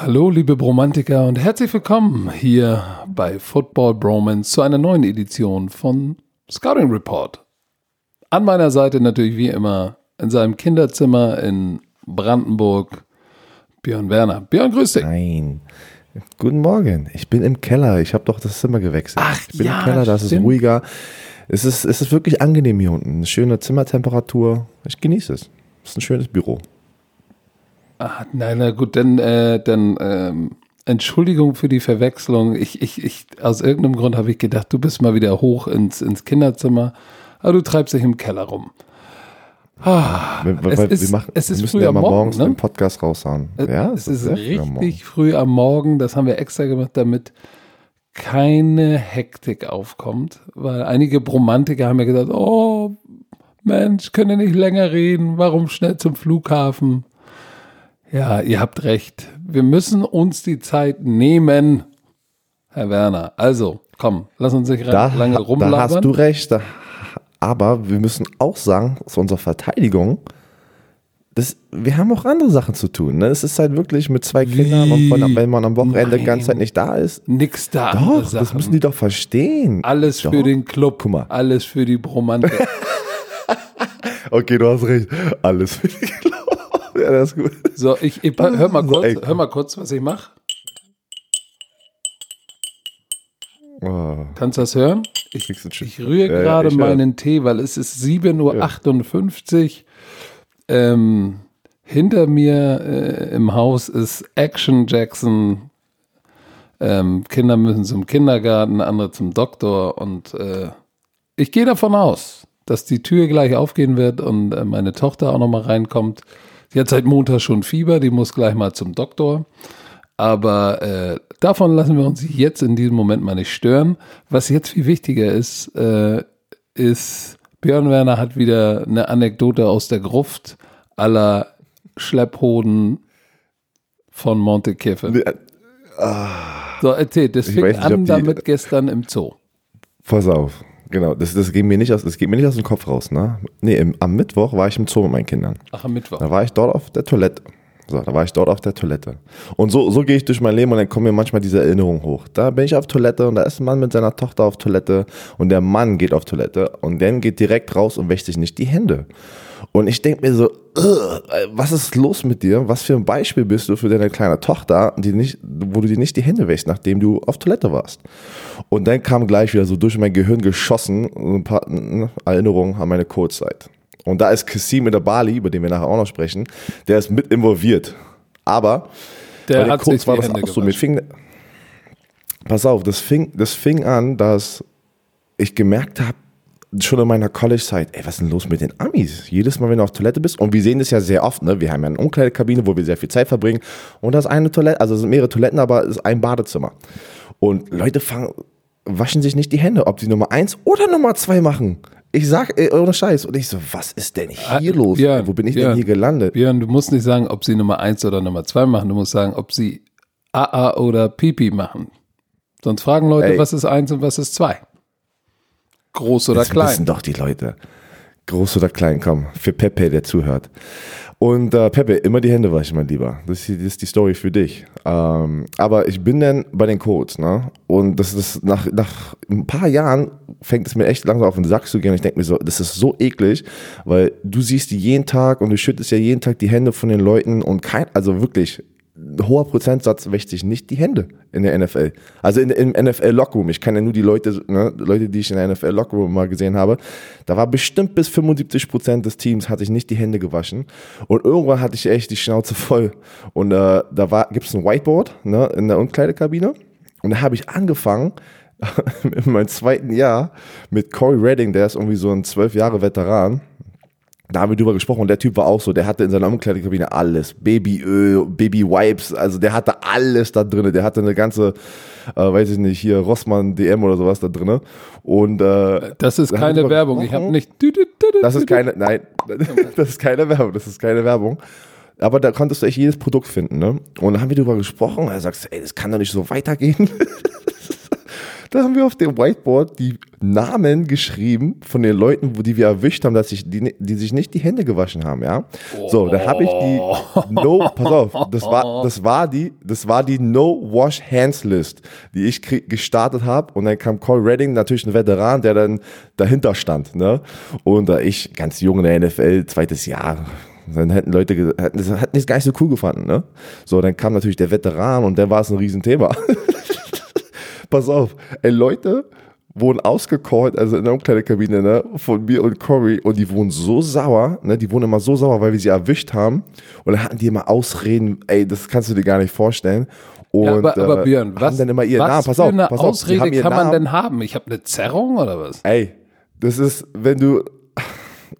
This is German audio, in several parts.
Hallo, liebe Bromantiker und herzlich willkommen hier bei Football Bromance zu einer neuen Edition von Scouting Report. An meiner Seite natürlich wie immer in seinem Kinderzimmer in Brandenburg Björn Werner. Björn, grüß dich. Nein. Guten Morgen. Ich bin im Keller. Ich habe doch das Zimmer gewechselt. Ach, ich bin ja, im Keller, da ist es ruhiger. Es ist, es ist wirklich angenehm hier unten. Eine schöne Zimmertemperatur. Ich genieße es. Es ist ein schönes Büro. Ah, nein, na gut, dann, äh, dann ähm, Entschuldigung für die Verwechslung. Ich, ich, ich, aus irgendeinem Grund habe ich gedacht, du bist mal wieder hoch ins, ins Kinderzimmer, aber du treibst dich im Keller rum. Ah, Wir, es wir, ist, machen, es ist wir müssen früh ja am mal Morgen, morgens ne? den Podcast raushauen. ja, es ist sehr früh am richtig früh am Morgen. Das haben wir extra gemacht, damit keine Hektik aufkommt. Weil einige Bromantiker haben ja gesagt, oh Mensch, könnt ihr nicht länger reden? Warum schnell zum Flughafen? Ja, ihr habt recht. Wir müssen uns die Zeit nehmen, Herr Werner. Also, komm, lass uns nicht Da, lange da rumlabern. hast du recht. Da, aber wir müssen auch sagen, zu unserer Verteidigung, das, wir haben auch andere Sachen zu tun. Ne? Es ist halt wirklich mit zwei Kindern und von, wenn man am Wochenende die ganze Zeit nicht da ist. Nix da. Doch, das Sachen. müssen die doch verstehen. Alles Doch. für den Club. Guck mal. Alles für die Bromantik. Okay, du hast recht. Alles für die Glaube. Ja, das ist gut. So, ich, ich hör mal kurz, hör mal kurz, was ich mache. Oh, Kannst du das hören? Ich, ich rühre Ja, ja, gerade hör. meinen Tee, weil es ist 7.58 Uhr. Ähm, hinter mir äh, im Haus ist Action Jackson. Ähm, Kinder müssen zum Kindergarten, andere zum Doktor. Und äh, ich gehe davon aus, dass die Tür gleich aufgehen wird und äh, meine Tochter auch nochmal reinkommt. Sie hat seit Montag schon Fieber, die muss gleich mal zum Doktor. Aber äh, davon lassen wir uns jetzt in diesem Moment mal nicht stören. Was jetzt viel wichtiger ist, äh, ist, Björn Werner hat wieder eine Anekdote aus der Gruft aller Schlepphoden von Monte Kiffin. Nee, So, erzähl, das Ich fing nicht, an die- damit gestern im Zoo. Pass auf. Genau, das, das, geht mir nicht aus, das geht mir nicht aus dem Kopf raus. Ne? Nee, im, am Mittwoch war ich im Zoo mit meinen Kindern. Ach, am Mittwoch. Da war ich dort auf der Toilette. So, da war ich dort auf der Toilette. Und so, so gehe ich durch mein Leben und dann kommen mir manchmal diese Erinnerungen hoch. Da bin ich auf Toilette und da ist ein Mann mit seiner Tochter auf Toilette und der Mann geht auf Toilette und dann geht direkt raus und wäscht sich nicht die Hände. Und ich denke mir so, "Ugh, was ist los mit dir? Was für ein Beispiel bist du für deine kleine Tochter, die nicht, wo du dir nicht die Hände wäschst, nachdem du auf Toilette warst? Und dann kam gleich wieder so durch mein Gehirn geschossen ein paar ne, Erinnerungen an meine Kurzzeit. Und da ist Kassim mit der Bali, über den wir nachher auch noch sprechen, der ist mit involviert. Aber Der sich Colts war das Hände auch so. Mir fing, pass auf, das fing, das fing an, dass ich gemerkt habe, schon in meiner College-Zeit, ey, was ist denn los mit den Amis? Jedes Mal, wenn du auf Toilette bist, und wir sehen das ja sehr oft, ne? Wir haben ja eine Umkleidekabine, wo wir sehr viel Zeit verbringen. Und da ist eine Toilette, also es sind mehrere Toiletten, aber es ist ein Badezimmer. Und Leute fangen, waschen sich nicht die Hände, ob sie Nummer eins oder Nummer zwei machen. Ich sag, ey, ohne Scheiß. Und ich so, was ist denn hier Ah, los? Björn, Wo bin ich Björn, denn hier gelandet? Björn, du musst nicht sagen, ob sie Nummer 1 oder Nummer 2 machen. Du musst sagen, ob sie AA oder Pipi machen. Sonst fragen Leute, Ey. was ist 1 und was ist 2. Groß oder das klein. wissen doch die Leute. Groß oder klein, komm. Für Pepe, der zuhört. Und äh, Pepe, immer die Hände waschen, mein Lieber. Das ist, die- das ist die Story für dich. Ähm, aber ich bin dann bei den Codes, ne? Und das ist nach, nach ein paar Jahren fängt es mir echt langsam auf den Sack zu gehen. Ich denke mir so, das ist so eklig, weil du siehst die jeden Tag und du schüttest ja jeden Tag die Hände von den Leuten und kein, also wirklich, hoher Prozentsatz wäscht sich nicht die Hände in der NFL. Also in, im NFL Lockroom. Ich kann ja nur die Leute, ne, Leute, die ich in der NFL Lockroom mal gesehen habe. Da war bestimmt bis 75 Prozent des Teams hatte ich nicht die Hände gewaschen. Und irgendwann hatte ich echt die Schnauze voll. Und äh, da war, gibt's ein Whiteboard ne, in der Umkleidekabine. Und da habe ich angefangen, in meinem zweiten Jahr mit Corey Redding, der ist irgendwie so ein zwölf Jahre Veteran. Da haben wir drüber gesprochen und der Typ war auch so, der hatte in seiner Umkleidekabine alles, Babyöl, Baby-Wipes, also der hatte alles da drin. Der hatte eine ganze, äh, weiß ich nicht, hier Rossmann DM oder sowas da drin. Und äh, Das ist keine drüber Werbung. Ich habe nicht. Das ist keine, nein, das ist keine Werbung, das ist keine Werbung. Aber da konntest du echt jedes Produkt finden, ne? Und da haben wir drüber gesprochen, und er sagt, ey, das kann doch nicht so weitergehen. Da haben wir auf dem Whiteboard die Namen geschrieben von den Leuten, wo die wir erwischt haben, dass sich die, die sich nicht die Hände gewaschen haben, ja. So, da habe ich die No, pass auf, das war, das war die, das war die No Wash Hands List, die ich gestartet habe und dann kam Cole Redding, natürlich ein Veteran, der dann dahinter stand, ne. Und äh, ich, ganz jung in der NFL, zweites Jahr, dann hätten Leute, hätten, hätten das gar nicht so cool gefunden, ne? So, dann kam natürlich der Veteran und dann war es ein Riesenthema. Pass auf, ey, Leute wurden ausgecallt, also in der Umkleidekabine, ne, von mir und Cory und die wurden so sauer, ne, die wurden immer so sauer, weil wir sie erwischt haben und dann hatten die immer Ausreden, ey, das kannst du dir gar nicht vorstellen. Und, ja, aber, aber äh, Björn, was, dann immer ihren was Namen. Pass für auf, eine pass auf, Ausrede kann man Namen. denn haben? Ich habe eine Zerrung oder was? Ey, das ist, wenn du,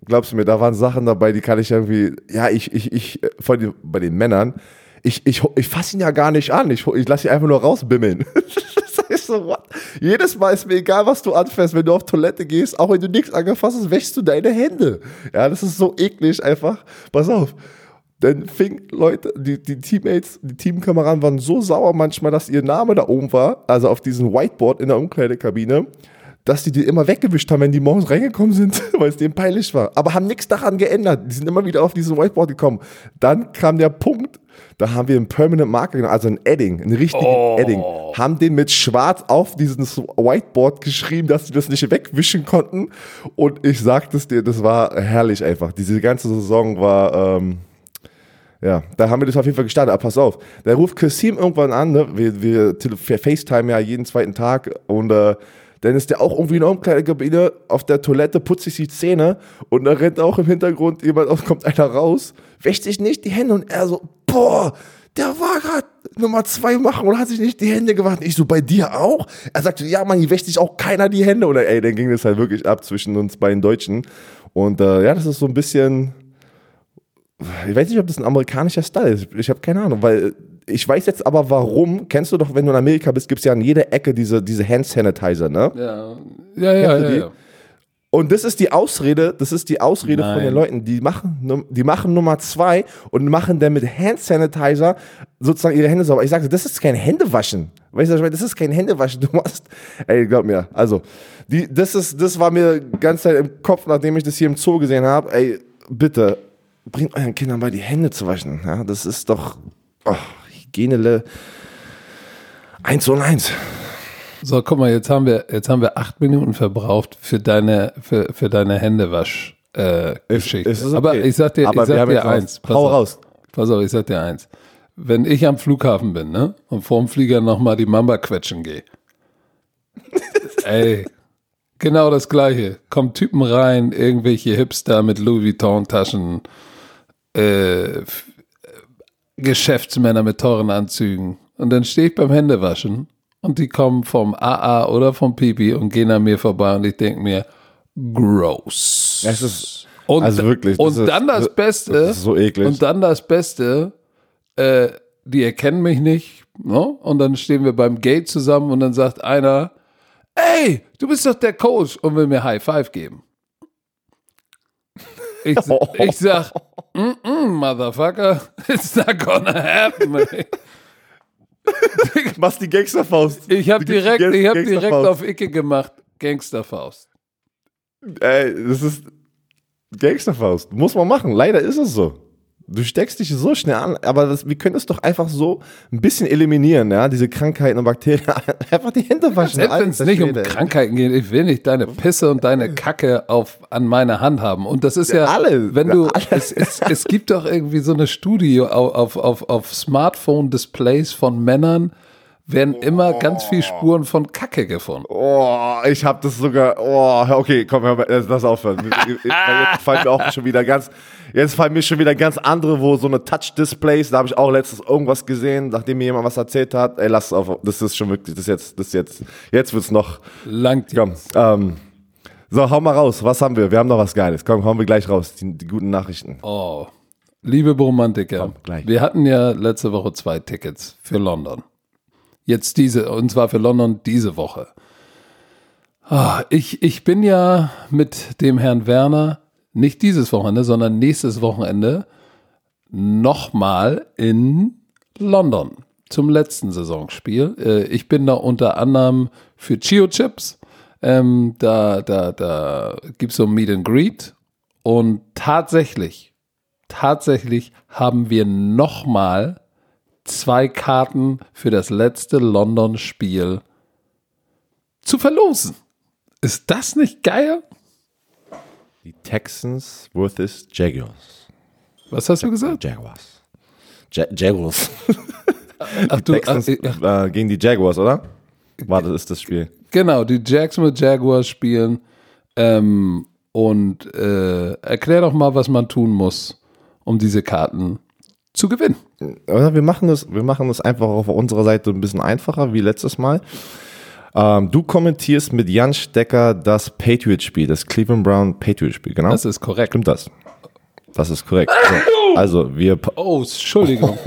glaubst du mir, da waren Sachen dabei, die kann ich irgendwie, ja, ich, ich, ich, von den, bei den Männern, ich, ich, ich fasse ihn ja gar nicht an, ich, ich lasse ihn einfach nur rausbimmeln. so, what? Jedes Mal ist mir egal, was du anfährst, wenn du auf Toilette gehst, auch wenn du nichts angefasst hast, wäschst du deine Hände. Ja, das ist so eklig einfach. Pass auf. Dann fing Leute, die, die Teammates, die Teamkameraden waren so sauer manchmal, dass ihr Name da oben war, also auf diesem Whiteboard in der Umkleidekabine, dass die die immer weggewischt haben, wenn die morgens reingekommen sind, weil es denen peinlich war. Aber haben nichts daran geändert. Die sind immer wieder auf diesen Whiteboard gekommen. Dann kam der Punkt, da haben wir einen Permanent Marker, also ein Edding, einen richtigen Oh. Edding, haben den mit schwarz auf dieses Whiteboard geschrieben, dass sie das nicht wegwischen konnten. Und ich sagte es dir, das war herrlich einfach. Diese ganze Saison war, ähm, ja, da haben wir das auf jeden Fall gestartet. Aber pass auf, da ruft Kasim irgendwann an, ne? wir, wir, wir FaceTime ja jeden zweiten Tag und äh, dann ist der auch irgendwie in der Umkleidekabine auf der Toilette, putzt sich die Zähne und da rennt auch im Hintergrund jemand aus, kommt einer raus, wäscht sich nicht die Hände und er so, boah, der war gerade Nummer zwei machen und hat sich nicht die Hände gewaschen. Ich so, bei dir auch? Er sagte, ja, Mann, hier wäscht sich auch keiner die Hände. Oder ey, dann ging das halt wirklich ab zwischen uns beiden Deutschen. Und äh, ja, das ist so ein bisschen, ich weiß nicht, ob das ein amerikanischer Style ist. Ich habe keine Ahnung, weil ich weiß jetzt aber warum. Kennst du doch, wenn du in Amerika bist, gibt es ja an jeder Ecke diese, diese Hand Sanitizer, ne? Ja, ja, ja. Ja, ja. Und das ist die Ausrede, das ist die Ausrede von Nein. den Leuten, die machen, die machen Nummer zwei und machen dann mit Hand Sanitizer sozusagen ihre Hände sauber. Ich sagte, das ist kein Händewaschen. Weißt du, das ist kein Händewaschen. Du machst, ey, glaub mir, also, die, das ist, das war mir die ganze Zeit im Kopf, nachdem ich das hier im Zoo gesehen habe. Ey, bitte, bringt euren Kindern bei die Hände zu waschen. Ja, das ist doch, oh, Hygiene, eins und eins. So, guck mal, jetzt haben wir, jetzt haben wir acht Minuten verbraucht für deine, für, für deine Händewasch. Äh, okay. Aber ich sag dir, Aber ich sag dir eins. Pass hau auf, raus. Pass auf, ich sag dir eins. Wenn ich am Flughafen bin, ne, und vorm Flieger nochmal die Mamba quetschen gehe. ey, genau das Gleiche. Kommen Typen rein, irgendwelche Hipster mit Louis Vuitton-Taschen, äh, Geschäftsmänner mit teuren Anzügen. Und dann stehe ich beim Händewaschen und die kommen vom AA oder vom Pipi und gehen an mir vorbei und ich denke mir, gross. Es ist- und, also wirklich, Und ist- dann das Beste. das so eklig. Und dann das Beste, äh, die erkennen mich nicht. Ne? Und dann stehen wir beim Gate zusammen und dann sagt einer, ey, du bist doch der Coach und will mir High Five geben. Ich, ich sag, mm -mm, Motherfucker, it's not gonna happen. ey." Machst die Gangsterfaust. Ich gibst direkt, ich hab direkt auf Icke gemacht, Gangsterfaust. Ey, das ist Gangsterfaust. Muss man machen. Leider ist es so. Du steckst dich so schnell an, aber das, wir können es doch einfach so ein bisschen eliminieren, ja, diese Krankheiten und Bakterien. Einfach die Hände waschen. Selbst wenn es nicht um Schwede. Krankheiten geht, ich will nicht deine Pisse und deine Kacke auf, an meiner Hand haben. Und das ist ja, Alle, wenn du, alle. es, es, es gibt doch irgendwie so eine Studie auf, auf, auf, auf Smartphone-Displays von Männern, werden immer ganz viel Spuren von Kacke gefunden. Oh, ich habe das sogar. Oh, okay, komm, hör mal, lass aufhören. Jetzt fallen mir auch schon wieder ganz, jetzt fallen mir schon wieder ganz andere, wo so eine Touch-Displays. Da habe ich auch letztens irgendwas gesehen, nachdem mir jemand was erzählt hat. Ey, lass es auf. Das ist schon wirklich, das ist jetzt, das ist jetzt, jetzt wird's noch. Langt Komm, ähm, so, hau mal raus. Was haben wir? Wir haben noch was Geiles. Komm, hauen wir gleich raus. Die, die guten Nachrichten. Oh, liebe gleich. wir hatten ja letzte Woche zwei Tickets für London. Jetzt diese, und zwar für London diese Woche. Ah, ich, ich bin ja mit dem Herrn Werner nicht dieses Wochenende, sondern nächstes Wochenende nochmal in London. zum letzten Saisonspiel. Äh, ich bin da unter anderem für Chio Chips. Ähm, da da, da gibt es so ein Meet and Greet. Und tatsächlich, tatsächlich haben wir nochmal zwei Karten für das letzte London-Spiel zu verlosen. Ist das nicht geil? Die Texans versus Jaguars. Was hast du gesagt? Jaguars. Ja Jaguars. Ach, du, Texans ach, äh, gegen die Jaguars, oder? Warte, ist das Spiel. Genau, die Jacksonville Jaguars spielen. Ähm, und äh, erklär doch mal, was man tun muss, um diese Karten zu gewinnen. Wir machen das, wir machen das einfach auf unserer Seite ein bisschen einfacher wie letztes Mal. Ähm, du kommentierst mit Jan Stecker das Patriot-Spiel, das Cleveland Brown Patriot-Spiel, genau? Das ist korrekt. Stimmt das? Das ist korrekt. So, also, wir. Oh, Entschuldigung.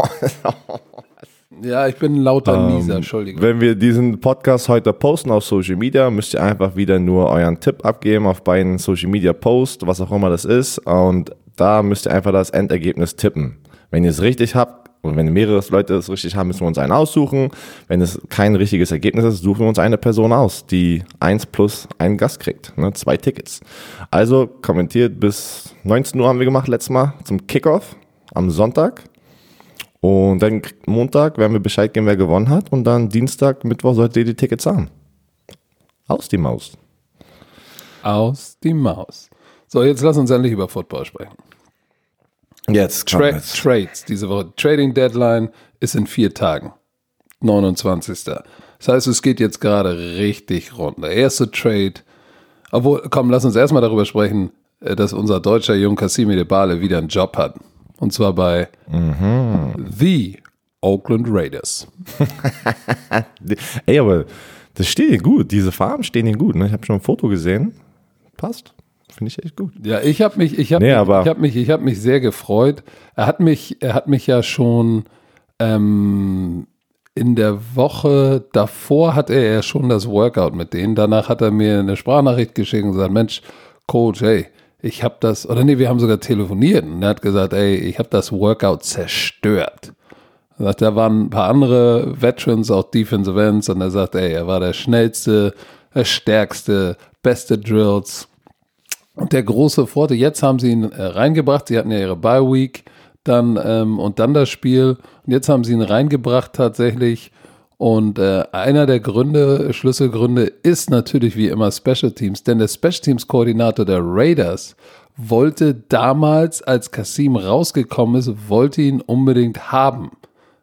ja, ich bin lauter ähm, Nieser, Entschuldigung. Wenn wir diesen Podcast heute posten auf Social Media, müsst ihr einfach wieder nur euren Tipp abgeben auf beiden Social Media Posts, was auch immer das ist. Und da müsst ihr einfach das Endergebnis tippen. Wenn ihr es richtig habt, und wenn mehrere Leute es richtig haben, müssen wir uns einen aussuchen. Wenn es kein richtiges Ergebnis ist, suchen wir uns eine Person aus, die eins plus einen Gast kriegt. Ne? Zwei Tickets. Also kommentiert bis 19 Uhr haben wir gemacht letztes Mal zum Kickoff am Sonntag. Und dann Montag werden wir Bescheid geben, wer gewonnen hat. Und dann Dienstag, Mittwoch solltet ihr die Tickets haben. Aus die Maus. Aus die Maus. So, jetzt lass uns endlich über Football sprechen. Jetzt Tra Trades diese Woche. Trading Deadline ist in vier Tagen. 29. Das heißt, es geht jetzt gerade richtig rund. Der erste Trade. Obwohl, komm, lass uns erstmal darüber sprechen, äh, dass unser deutscher Jung Cassimi de Bale wieder einen Job hat. Und zwar bei mhm. The Oakland Raiders. Ey, aber das steht ihnen gut. Diese Farben stehen ihnen gut. Ne? Ich habe schon ein Foto gesehen. Passt. Finde ich echt gut. Ja, ich habe mich, ich habe nee, mich, ich habe mich, ich habe mich sehr gefreut. Er hat mich, er hat mich ja schon ähm, in der Woche davor hatte er ja schon das Workout mit denen. Danach hat er mir eine Sprachnachricht geschickt und gesagt, Mensch, Coach, hey, ich habe das, oder nee, wir haben sogar telefoniert und er hat gesagt, ey, ich habe das Workout zerstört. Er sagt, da waren ein paar andere Veterans, auch Defensive Ends, und er sagt, ey, er war der schnellste, der stärkste, beste Drills. Der große Vorteil, jetzt haben sie ihn äh, reingebracht, sie hatten ja ihre Bye Week dann ähm, und dann das Spiel. Und jetzt haben sie ihn reingebracht tatsächlich. Und äh, einer der Gründe, Schlüsselgründe ist natürlich wie immer Special Teams, denn der Special Teams Koordinator der Raiders wollte damals, als Kasim rausgekommen ist, wollte ihn unbedingt haben.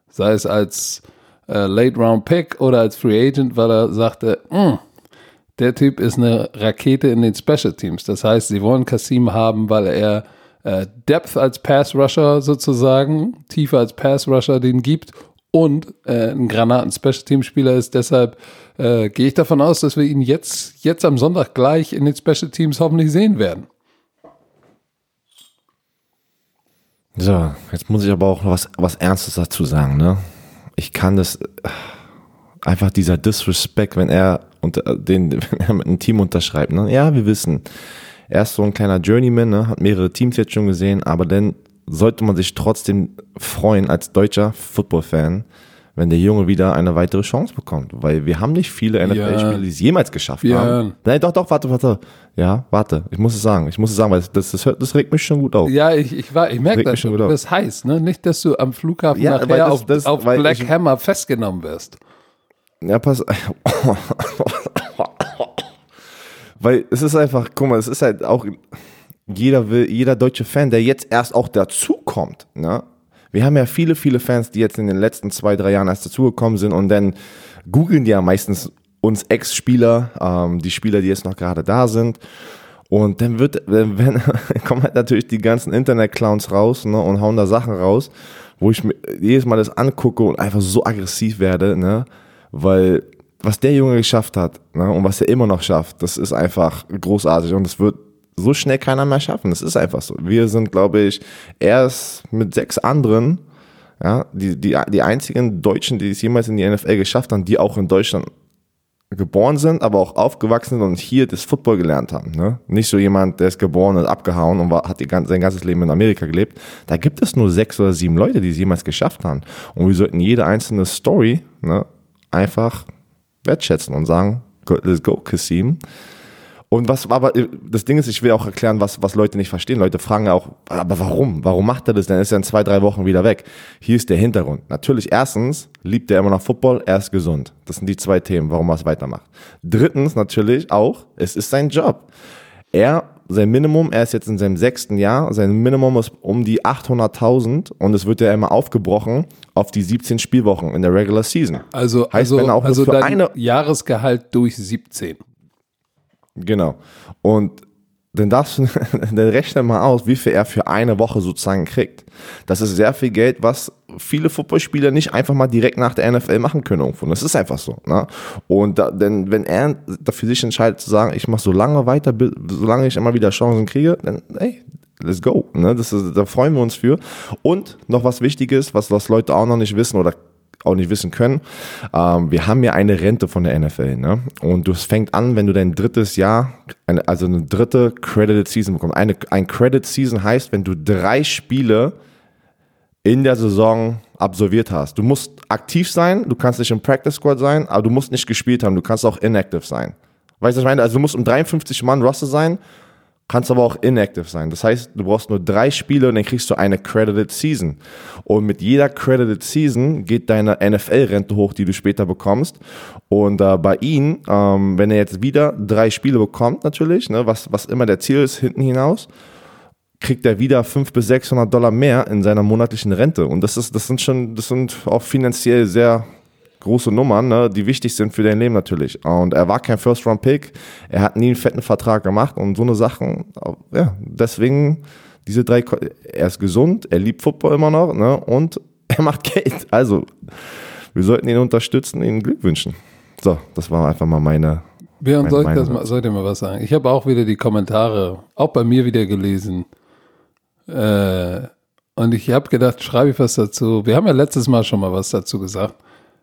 Sei es als äh, Late Round Pick oder als Free Agent, weil er sagte, mm, der Typ ist eine Rakete in den Special Teams. Das heißt, sie wollen Kasim haben, weil er äh, Depth als Pass Rusher sozusagen, tiefer als Pass Rusher den gibt und äh, ein Granaten Special Team Spieler ist. Deshalb äh, gehe ich davon aus, dass wir ihn jetzt, jetzt am Sonntag gleich in den Special Teams hoffentlich sehen werden. So, jetzt muss ich aber auch was, was Ernstes dazu sagen, ne? Ich kann das äh, einfach dieser Disrespect, wenn er und äh, den, wenn er mit einem Team unterschreibt. Ne? Ja, wir wissen, er ist so ein kleiner Journeyman, ne? hat mehrere Teams jetzt schon gesehen, aber dann sollte man sich trotzdem freuen als deutscher Football-Fan, wenn der Junge wieder eine weitere Chance bekommt. Weil wir haben nicht viele NFL-Spieler, die es jemals geschafft ja. haben. Nein, doch, doch, warte, warte. Ja, warte. Ich muss es sagen. Ich muss es sagen, weil das, das, das regt mich schon gut auf. Ja, ich, ich, ich merke das schon. Das heißt, ne? Nicht, dass du am Flughafen ja, nachher das, auf, das, auf Black ich, Hammer festgenommen wirst. Ja, pass. Weil es ist einfach, guck mal, es ist halt auch, jeder will, jeder deutsche Fan, der jetzt erst auch dazukommt, ne? Wir haben ja viele, viele Fans, die jetzt in den letzten zwei, drei Jahren erst dazugekommen sind und dann googeln die ja meistens uns Ex-Spieler, ähm, die Spieler, die jetzt noch gerade da sind. Und dann wird, wenn, wenn kommen halt natürlich die ganzen Internet-Clowns raus ne, und hauen da Sachen raus, wo ich mir jedes Mal das angucke und einfach so aggressiv werde, ne? Weil was der Junge geschafft hat ne, und was er immer noch schafft, das ist einfach großartig und es wird so schnell keiner mehr schaffen. Das ist einfach so. Wir sind, glaube ich, erst mit sechs anderen, ja, die, die, die einzigen Deutschen, die es jemals in die NFL geschafft haben, die auch in Deutschland geboren sind, aber auch aufgewachsen sind und hier das Football gelernt haben. Ne? Nicht so jemand, der ist geboren und abgehauen und war, hat die, sein ganzes Leben in Amerika gelebt. Da gibt es nur sechs oder sieben Leute, die es jemals geschafft haben. Und wir sollten jede einzelne Story ne, einfach wertschätzen und sagen, let's go, Kassim. Und was, aber das Ding ist, ich will auch erklären, was, was Leute nicht verstehen. Leute fragen ja auch, aber warum? Warum macht er das? Dann ist er in zwei, drei Wochen wieder weg. Hier ist der Hintergrund. Natürlich, erstens liebt er immer noch Football, er ist gesund. Das sind die zwei Themen, warum er es weitermacht. Drittens natürlich auch, es ist sein Job. Er, sein Minimum, er ist jetzt in seinem sechsten Jahr, sein Minimum ist um die 800.000 und es wird ja immer aufgebrochen auf die 17 Spielwochen in der Regular Season. Also, heißt, also, wenn auch also für eine Jahresgehalt durch 17. Genau. Und dann darfst du, dann rechne mal aus, wie viel er für eine Woche sozusagen kriegt. Das ist sehr viel Geld, was viele Footballspieler nicht einfach mal direkt nach der NFL machen können irgendwo. Das ist einfach so. Ne? Und da, denn wenn er dafür sich entscheidet zu sagen, ich mache so lange weiter, solange ich immer wieder Chancen kriege, dann hey, let's go. Ne? Das ist, da freuen wir uns für. Und noch was Wichtiges, was, was Leute auch noch nicht wissen oder auch nicht wissen können. Ähm, wir haben ja eine Rente von der NFL, ne? Und das fängt an, wenn du dein drittes Jahr, eine, also eine dritte Credited Season bekommst. Eine, ein Credit Season heißt, wenn du drei Spiele in der Saison absolviert hast. Du musst aktiv sein, du kannst nicht im Practice Squad sein, aber du musst nicht gespielt haben, du kannst auch inactive sein. Weißt du, was ich meine? Also du musst um 53 Mann Roster sein kannst aber auch inactive sein. Das heißt, du brauchst nur drei Spiele und dann kriegst du eine Credited Season. Und mit jeder Credited Season geht deine NFL-Rente hoch, die du später bekommst. Und äh, bei ihm, ähm, wenn er jetzt wieder drei Spiele bekommt, natürlich, ne, was, was immer der Ziel ist, hinten hinaus, kriegt er wieder 500 bis 600 Dollar mehr in seiner monatlichen Rente. Und das ist, das sind schon, das sind auch finanziell sehr große Nummern, ne, die wichtig sind für dein Leben natürlich. Und er war kein First-Round-Pick, er hat nie einen fetten Vertrag gemacht und so eine Sachen, ja, deswegen diese drei, er ist gesund, er liebt Football immer noch ne, und er macht Geld. Also, wir sollten ihn unterstützen, ihn Glück wünschen. So, das war einfach mal meine. Björn, soll, ich das mal, soll ich mal was sagen? Ich habe auch wieder die Kommentare, auch bei mir wieder gelesen. Äh, und ich habe gedacht, schreibe ich was dazu. Wir haben ja letztes Mal schon mal was dazu gesagt.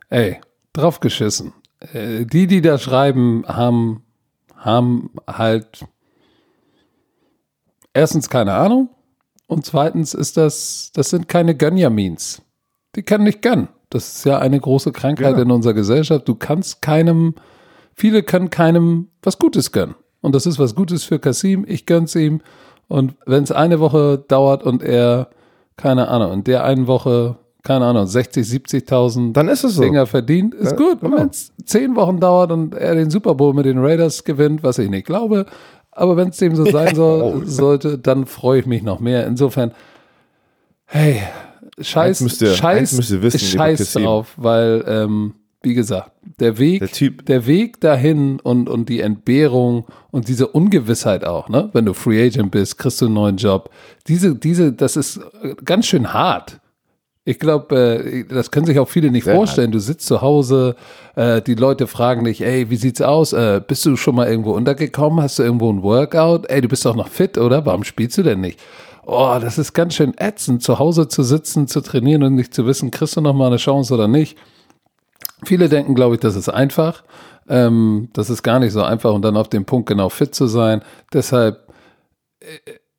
Ey, drauf geschissen. Äh, die, die da schreiben, haben, haben halt erstens keine Ahnung und zweitens ist das, das sind keine Gönjamins. Die können nicht gönnen. Das ist ja eine große Krankheit ja. in unserer Gesellschaft. Du kannst keinem, viele können keinem was Gutes gönnen. Und das ist was Gutes für Kasim. Ich gönn's ihm. Und wenn es eine Woche dauert und er, keine Ahnung, in der einen Woche keine Ahnung, 60, 70.000 dann ist es so. Dinger verdient, ist ja, gut. Genau. Wenn es zehn Wochen dauert und er den Super Bowl mit den Raiders gewinnt, was ich nicht glaube, aber wenn es dem so sein soll, oh. sollte, dann freue ich mich noch mehr. Insofern, hey, scheiß, ihr, scheiß, wissen, scheiß drauf, weil, ähm, wie gesagt, der Weg, der, typ. der Weg dahin und, und die Entbehrung und diese Ungewissheit auch, ne? Wenn du Free Agent bist, kriegst du einen neuen Job. Diese, diese, das ist ganz schön hart. Ich glaube, äh, das können sich auch viele nicht Sehr vorstellen. Du sitzt zu Hause, äh, die Leute fragen dich, ey, wie sieht's aus? Äh, bist du schon mal irgendwo untergekommen? Hast du irgendwo ein Workout? Ey, du bist doch noch fit, oder? Warum spielst du denn nicht? Oh, das ist ganz schön ätzend, zu Hause zu sitzen, zu trainieren und nicht zu wissen, kriegst du noch mal eine Chance oder nicht. Viele denken, glaube ich, das ist einfach. Ähm, das ist gar nicht so einfach und dann auf dem Punkt genau fit zu sein. Deshalb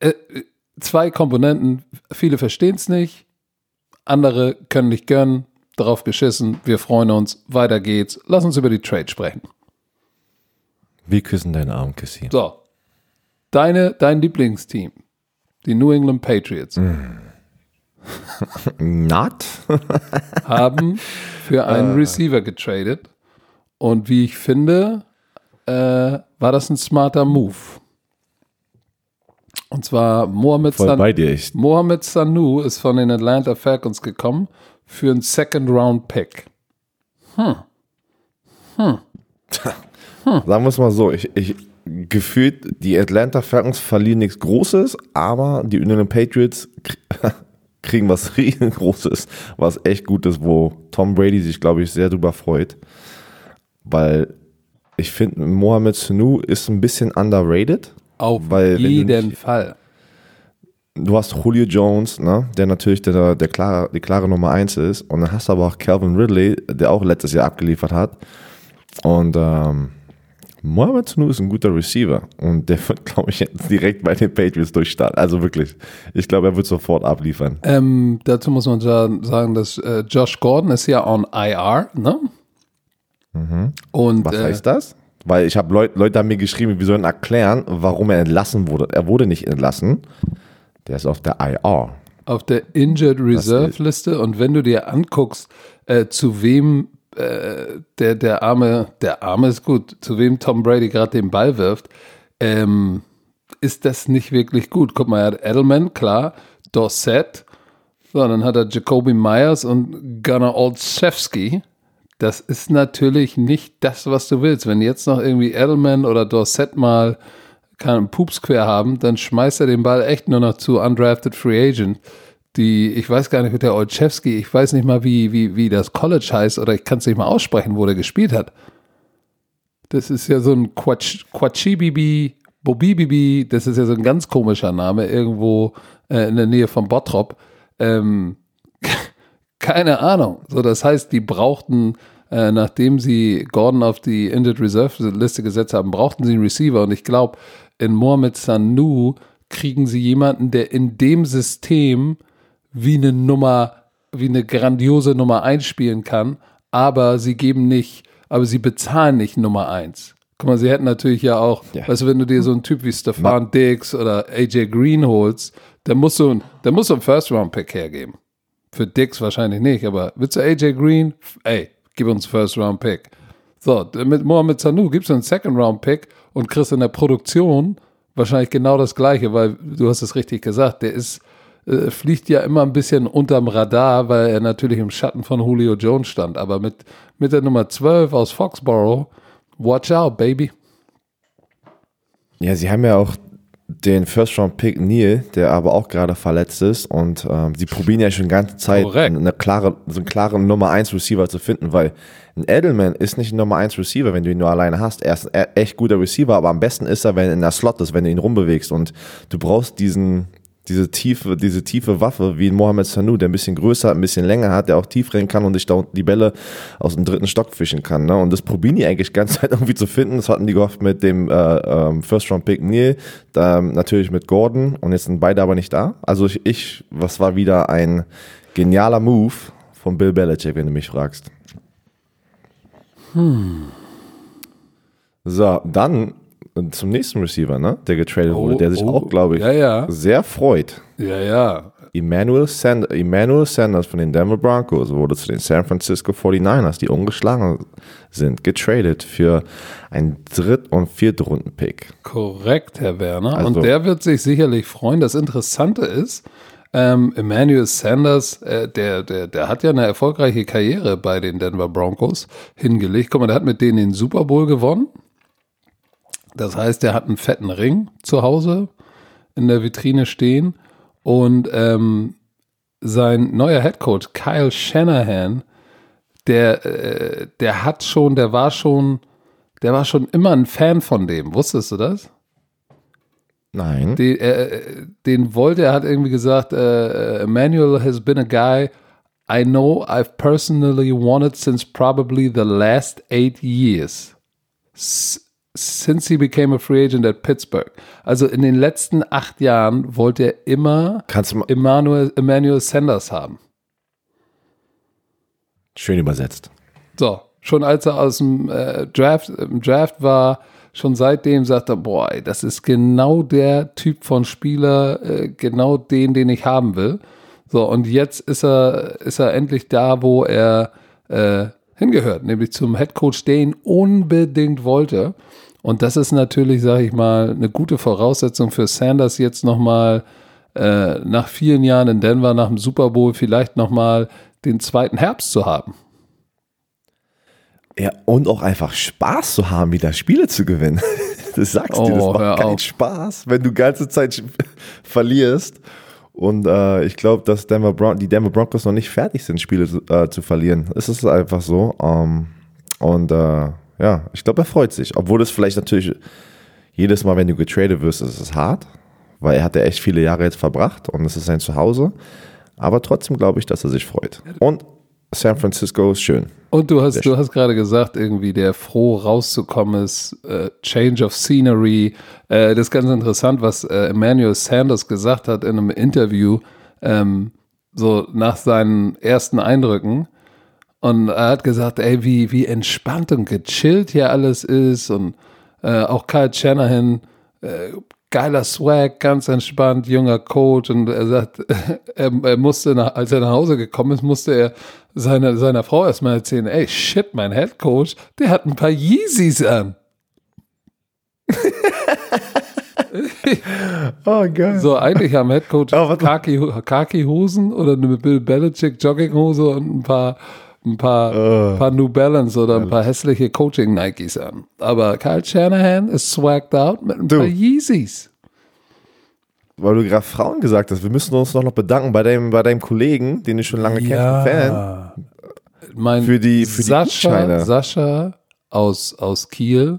äh, äh, zwei Komponenten. Viele verstehen es nicht andere können nicht gönnen. Darauf geschissen. Wir freuen uns. Weiter geht's. Lass uns über die Trade sprechen. Wir küssen deinen Arm, Kissi. So. Deine, dein Lieblingsteam. Die New England Patriots. Mm. Not? haben für einen uh. Receiver getradet. Und wie ich finde, äh, war das ein smarter Move. Und zwar Mohamed, San Mohamed Sanu ist von den Atlanta Falcons gekommen für einen Second Round Pick. Hm. Hm. hm. Sagen wir es mal so, ich, ich gefühlt, die Atlanta Falcons verlieren nichts Großes, aber die Union Patriots kriegen was riesengroßes, was echt gut ist, wo Tom Brady sich, glaube ich, sehr drüber freut. Weil ich finde, Mohamed Sanu ist ein bisschen underrated. Auf Weil, jeden nicht, Fall. Du hast Julio Jones, ne, der natürlich der, der klare, die klare Nummer eins ist. Und dann hast du aber auch Calvin Ridley, der auch letztes Jahr abgeliefert hat. Und ähm, Mohamed Sanu ist ein guter Receiver und der wird, glaube ich, jetzt direkt bei den Patriots durchstarten. Also wirklich, ich glaube, er wird sofort abliefern. Ähm, dazu muss man sagen, dass äh, Josh Gordon ist ja on IR, ne? Mhm. Und, Was äh, heißt das? Weil ich habe Leute, Leute haben mir geschrieben, wir sollen erklären, warum er entlassen wurde. Er wurde nicht entlassen. Der ist auf der IR. Auf der Injured Reserve Liste. Und wenn du dir anguckst, äh, zu wem äh, der, der Arme, der Arme ist gut, zu wem Tom Brady gerade den Ball wirft, ähm, ist das nicht wirklich gut. Guck mal, er hat Edelman, klar, Dorset, so, dann hat er Jacoby Myers und Gunnar Olszewski. Das ist natürlich nicht das, was du willst. Wenn jetzt noch irgendwie Edelman oder Dorset mal keinen Pups quer haben, dann schmeißt er den Ball echt nur noch zu Undrafted Free Agent die, ich weiß gar nicht mit der Olszewski, ich weiß nicht mal, wie, wie, wie das College heißt oder ich kann es nicht mal aussprechen, wo der gespielt hat. Das ist ja so ein Quatsch, Quatschibibi, Bobibibi, das ist ja so ein ganz komischer Name, irgendwo äh, in der Nähe von Bottrop. Ähm, keine Ahnung. So, das heißt, die brauchten, äh, nachdem sie Gordon auf die Injured Reserve Liste gesetzt haben, brauchten sie einen Receiver und ich glaube, in Mohamed Sanu kriegen sie jemanden, der in dem System wie eine Nummer, wie eine grandiose Nummer 1 spielen kann, aber sie geben nicht, aber sie bezahlen nicht Nummer 1. Guck mal, sie hätten natürlich ja auch, ja. weißt du, wenn du dir so einen Typ wie Stefan Diggs oder AJ Green holst, dann musst du, dann musst du einen First-Round-Pick hergeben. Für Diggs wahrscheinlich nicht, aber willst du AJ Green? Ey, gib uns First-Round-Pick. So, mit Mohamed Sanu gibst du einen Second-Round-Pick und kriegst in der Produktion wahrscheinlich genau das Gleiche, weil du hast es richtig gesagt, der ist äh, fliegt ja immer ein bisschen unterm Radar, weil er natürlich im Schatten von Julio Jones stand. Aber mit, mit der Nummer 12 aus Foxborough, watch out, baby. Ja, sie haben ja auch den First-Round-Pick Neil, der aber auch gerade verletzt ist. Und ähm, sie probieren ja schon die ganze Zeit, eine klare, so einen klaren Nummer 1 Receiver zu finden, weil ein Edelman ist nicht ein Nummer 1 Receiver, wenn du ihn nur alleine hast. Er ist ein echt guter Receiver, aber am besten ist er, wenn er in der Slot ist, wenn du ihn rumbewegst. Und du brauchst diesen, diese tiefe, diese tiefe Waffe wie Mohamed Sanu, der ein bisschen größer, ein bisschen länger hat, der auch tief rennen kann und sich da unten die Bälle aus dem dritten Stock fischen kann. Ne? Und das probieren die eigentlich ganz Zeit irgendwie zu finden. Das hatten die gehofft mit dem äh, ähm, First Round Pick Neil, da, natürlich mit Gordon und jetzt sind beide aber nicht da. Also ich, ich, was war wieder ein genialer Move von Bill Belichick, wenn du mich fragst. Hm. So, dann zum nächsten Receiver, ne? Der getradet oh, wurde, der sich oh, auch, glaube ich, ja, ja. sehr freut. Ja, ja. Emmanuel, Sand Emmanuel Sanders von den Denver Broncos wurde zu den San Francisco 49ers, die ungeschlagen sind, getradet für einen Dritt- und Viertrunden-Pick. Korrekt, Herr Werner. Also, und der wird sich sicherlich freuen. Das Interessante ist, ähm, Emmanuel Sanders, äh, der, der, der hat ja eine erfolgreiche Karriere bei den Denver Broncos hingelegt. Guck mal, der hat mit denen den Super Bowl gewonnen. Das heißt, er hat einen fetten Ring zu Hause in der Vitrine stehen und ähm, sein neuer Headcoach Kyle Shanahan, der, äh, der hat schon, der war schon, der war schon immer ein Fan von dem. Wusstest du das? Nein. Den, äh, den wollte, er hat irgendwie gesagt, äh, Emmanuel has been a guy I know I've personally wanted since probably the last eight years. S since he became a free agent at Pittsburgh. Also in den letzten acht Jahren wollte er immer Emmanuel, Emmanuel Sanders haben. Schön übersetzt. So, schon als er aus dem äh, Draft, im Draft war, schon seitdem sagt er, boah, ey, das ist genau der Typ von Spieler, äh, genau den, den ich haben will. So, und jetzt ist er, ist er endlich da, wo er äh, hingehört, nämlich zum Headcoach, der ihn unbedingt wollte. Und das ist natürlich, sage ich mal, eine gute Voraussetzung für Sanders jetzt nochmal äh, nach vielen Jahren in Denver, nach dem Super Bowl, vielleicht nochmal den zweiten Herbst zu haben. Ja, und auch einfach Spaß zu haben, wieder Spiele zu gewinnen. Das sagst oh, dir, das macht keinen auf. Spaß, wenn du ganze Zeit verlierst. Und äh, ich glaube, dass Denver Bron die Denver Broncos noch nicht fertig sind, Spiele äh, zu verlieren. Es ist einfach so. Ähm, und äh, ja, ich glaube, er freut sich. Obwohl es vielleicht natürlich jedes Mal, wenn du getradet wirst, ist es hart, weil er hat ja echt viele Jahre jetzt verbracht und es ist sein Zuhause. Aber trotzdem glaube ich, dass er sich freut. Und San Francisco ist schön. Und du hast, du hast gerade gesagt, irgendwie der froh rauszukommen ist, äh, Change of Scenery. Äh, das ist ganz interessant, was äh, Emmanuel Sanders gesagt hat in einem Interview, ähm, so nach seinen ersten Eindrücken. Und er hat gesagt, ey, wie, wie entspannt und gechillt hier alles ist. Und äh, auch Kyle Shanahan, äh, geiler Swag, ganz entspannt, junger Coach. Und er sagt, er, er musste, nach, als er nach Hause gekommen ist, musste er seiner, seiner Frau erstmal erzählen, ey, shit, mein Head Coach, der hat ein paar Yeezys an. oh, geil. So, eigentlich haben Head Coach Oh, Kaki-Hosen oder eine Bill Belichick Jogginghose und ein paar ein paar, Oh. paar New Balance oder ein paar hässliche Coaching-Nikes an. Aber Kyle Shanahan ist swagged out mit ein Du. paar Yeezys. Weil du gerade Frauen gesagt hast, wir müssen uns noch bedanken bei deinem, bei deinem Kollegen, den ich schon lange kenne, Fan. Mein Für die- für die Sascha, Gutscheine. Sascha aus, aus Kiel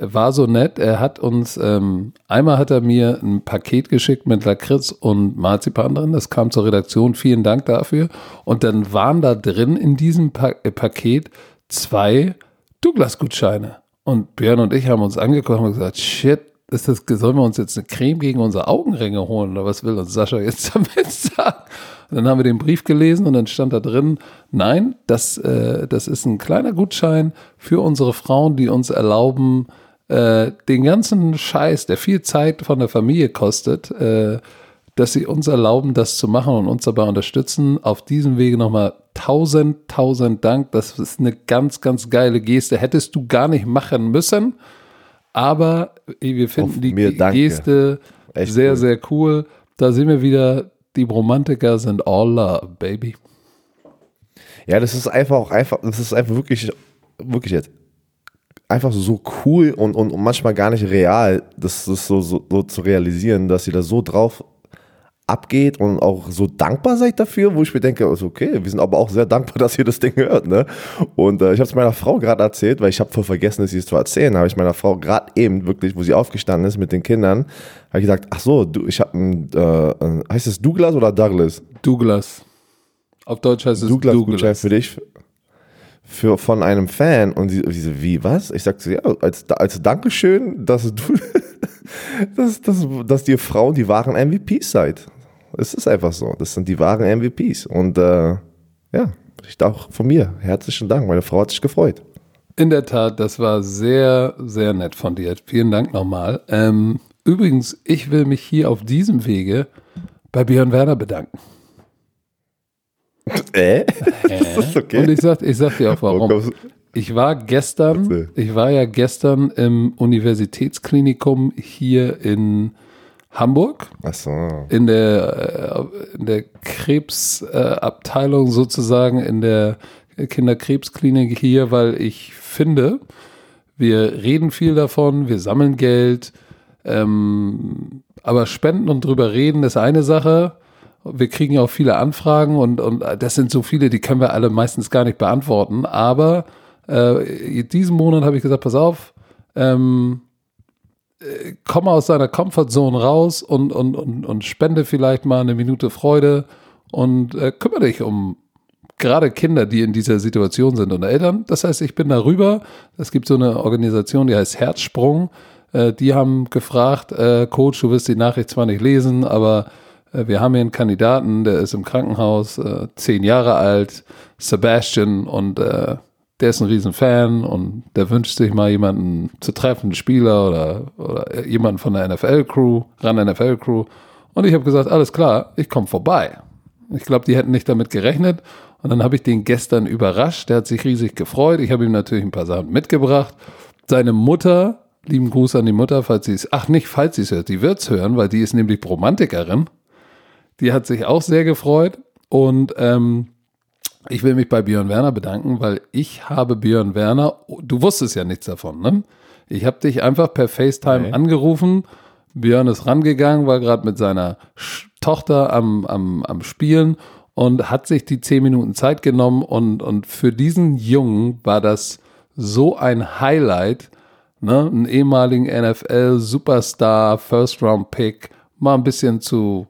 war so nett. Er hat uns, ähm, einmal hat er mir ein Paket geschickt mit Lakritz und Marzipan drin. Das kam zur Redaktion. Vielen Dank dafür. Und dann waren da drin in diesem pa äh, Paket zwei Douglas-Gutscheine. Und Björn und ich haben uns angeguckt und gesagt, shit, ist das, sollen wir uns jetzt eine Creme gegen unsere Augenringe holen oder was will uns Sascha jetzt damit sagen? Und dann haben wir den Brief gelesen und dann stand da drin, nein, das, äh, das ist ein kleiner Gutschein für unsere Frauen, die uns erlauben, äh, den ganzen Scheiß, der viel Zeit von der Familie kostet, äh, dass sie uns erlauben, das zu machen und uns dabei unterstützen. Auf diesem Wege nochmal tausend, tausend Dank. Das ist eine ganz, ganz geile Geste. Hättest du gar nicht machen müssen. Aber wir finden Auf die mir. Geste Echt sehr, cool. sehr cool. Da sehen wir wieder, die Romantiker sind all love, baby. Ja, das ist einfach auch einfach, das ist einfach wirklich, wirklich jetzt einfach so cool und, und, und manchmal gar nicht real, das ist so, so, so zu realisieren, dass ihr da so drauf abgeht und auch so dankbar seid dafür, wo ich mir denke, also okay, wir sind aber auch sehr dankbar, dass ihr das Ding hört, ne? Und äh, ich habe es meiner Frau gerade erzählt, weil ich habe voll vergessen, es ihr zu erzählen, habe ich meiner Frau gerade eben wirklich, wo sie aufgestanden ist mit den Kindern, habe ich gesagt, ach so, du, ich habe ein, äh, heißt es Douglas oder Douglas? Douglas. Auf Deutsch heißt es Douglas, Douglas. Gutschein für dich für, von einem Fan und sie, sie so, wie, was? Ich sagte, ja, als, als Dankeschön, dass du, dass, dass, dass ihr Frauen die wahren MVPs seid. Es ist einfach so. Das sind die wahren MVPs. Und äh, ja, ich auch von mir. Herzlichen Dank. Meine Frau hat sich gefreut. In der Tat, das war sehr, sehr nett von dir. Vielen Dank nochmal. Ähm, übrigens, ich will mich hier auf diesem Wege bei Björn Werner bedanken. Äh? das ist okay. Und ich sag, ich sag dir auch warum. Ich war gestern, ich war ja gestern im Universitätsklinikum hier in Hamburg Achso. in der, äh, in der Krebsabteilung sozusagen, in der Kinderkrebsklinik hier, weil ich finde, wir reden viel davon, wir sammeln Geld, ähm, aber spenden und drüber reden ist eine Sache. Wir kriegen ja auch viele Anfragen und, und das sind so viele, die können wir alle meistens gar nicht beantworten. Aber äh, diesen Monat habe ich gesagt, pass auf, ähm, äh, komm aus deiner Comfortzone raus und, und, und, und spende vielleicht mal eine Minute Freude und äh, kümmere dich um gerade Kinder, die in dieser Situation sind und Eltern. Das heißt, ich bin darüber. Es gibt so eine Organisation, die heißt Herzsprung. Äh, die haben gefragt, äh, Coach, du wirst die Nachricht zwar nicht lesen, aber äh, wir haben hier einen Kandidaten, der ist im Krankenhaus, äh, zehn Jahre alt, Sebastian, und äh, der ist ein Riesenfan und der wünscht sich mal jemanden zu treffen, einen Spieler oder, oder jemanden von der NFL-Crew, ran NFL-Crew. Und ich habe gesagt, alles klar, ich komme vorbei. Ich glaube, die hätten nicht damit gerechnet. Und dann habe ich den gestern überrascht. Der hat sich riesig gefreut. Ich habe ihm natürlich ein paar Sachen mitgebracht. Seine Mutter, lieben Gruß an die Mutter, falls sie es, ach nicht, falls sie es hört, die wird es hören, weil die ist nämlich Romantikerin. Die hat sich auch sehr gefreut. Und ähm, ich will mich bei Björn Werner bedanken, weil ich habe Björn Werner, du wusstest ja nichts davon, ne? Ich habe dich einfach per FaceTime Nee. angerufen. Björn ist rangegangen, war gerade mit seiner Tochter am, am, am Spielen und hat sich die zehn Minuten Zeit genommen. Und, und für diesen Jungen war das so ein Highlight, ne? einen ehemaligen NFL-Superstar, First-Round-Pick, mal ein bisschen zu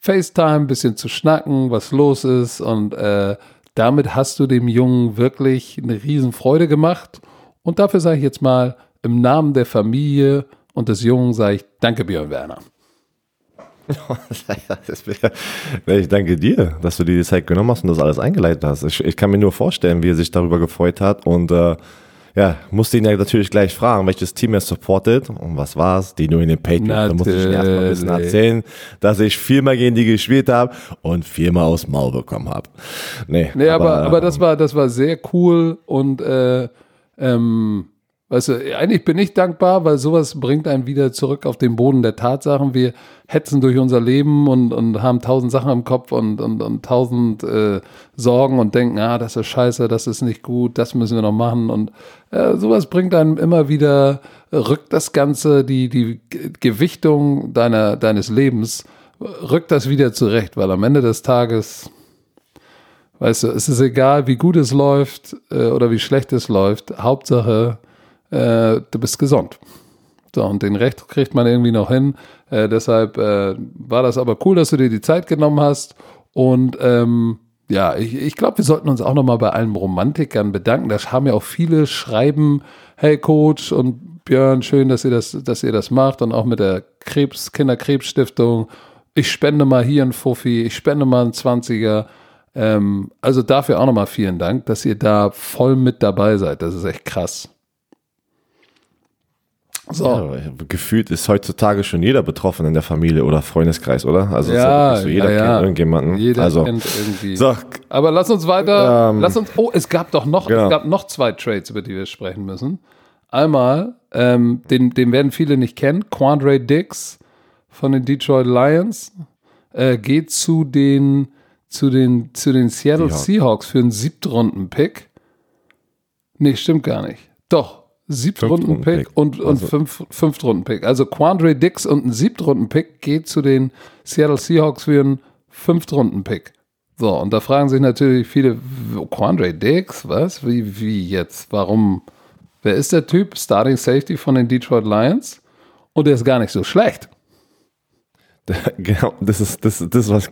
FaceTime, bisschen zu schnacken, was los ist. Und äh, damit hast du dem Jungen wirklich eine Riesenfreude gemacht. Und dafür sage ich jetzt mal im Namen der Familie und des Jungen sage ich Danke, Björn Werner. ich danke dir, dass du dir die Zeit genommen hast und das alles eingeleitet hast. Ich, ich kann mir nur vorstellen, wie er sich darüber gefreut hat und äh, ja, musste ihn ja natürlich gleich fragen, welches Team er supportet und was war's? Die nur in den Patriots. Da musste ich ihm erstmal ein bisschen erzählen, dass ich viermal gegen die gespielt habe und viermal aus Maul bekommen habe. Nee, nee aber, aber, aber das war das war sehr cool und äh, ähm, Weißt du, eigentlich bin ich dankbar, weil sowas bringt einen wieder zurück auf den Boden der Tatsachen. Wir hetzen durch unser Leben und, und haben tausend Sachen im Kopf und, und, und tausend äh, Sorgen und denken, ah, das ist scheiße, das ist nicht gut, das müssen wir noch machen. Und äh, sowas bringt einem immer wieder, rückt das Ganze, die, die Gewichtung deiner, deines Lebens, rückt das wieder zurecht, weil am Ende des Tages Weißt du, es ist egal, wie gut es läuft äh, oder wie schlecht es läuft. Hauptsache, äh, du bist gesund. So, und den Recht kriegt man irgendwie noch hin. Äh, deshalb äh, war das aber cool, dass du dir die Zeit genommen hast. Und ähm, ja, ich, ich glaube, wir sollten uns auch nochmal bei allen Romantikern bedanken. Da haben ja auch viele schreiben, hey Coach und Björn, schön, dass ihr das, dass ihr das macht. Und auch mit der Krebs, Kinderkrebsstiftung. Ich spende mal hier ein Fuffi, ich spende mal ein 20er. Ähm, also dafür auch nochmal vielen Dank, dass ihr da voll mit dabei seid. Das ist echt krass. So. Ja, gefühlt ist heutzutage schon jeder betroffen in der Familie oder Freundeskreis, oder? Also ja, so, jeder ja, kennt irgendjemanden. Jeder also, kennt irgendwie. So. Aber lass uns weiter. Ähm, lass uns. Oh, es gab doch noch, genau. es gab noch zwei Trades, über die wir sprechen müssen. Einmal, ähm, den, den werden viele nicht kennen. Quandre Dix von den Detroit Lions äh, geht zu den zu den zu den Seattle Seahawks, Seahawks für einen Siebtrunden-Pick. Nee, stimmt gar nicht. Doch, Siebtrunden-Pick und, und also. fünf, Fünftrunden-Pick. Also Quandre Dix und ein Siebtrunden-Pick geht zu den Seattle Seahawks für einen Fünftrunden-Pick. So, und da fragen sich natürlich viele, Quandre Dix, was? Wie, wie jetzt? Warum? Wer ist der Typ? Starting Safety von den Detroit Lions? Und der ist gar nicht so schlecht. Genau, das ist, das, das ist was.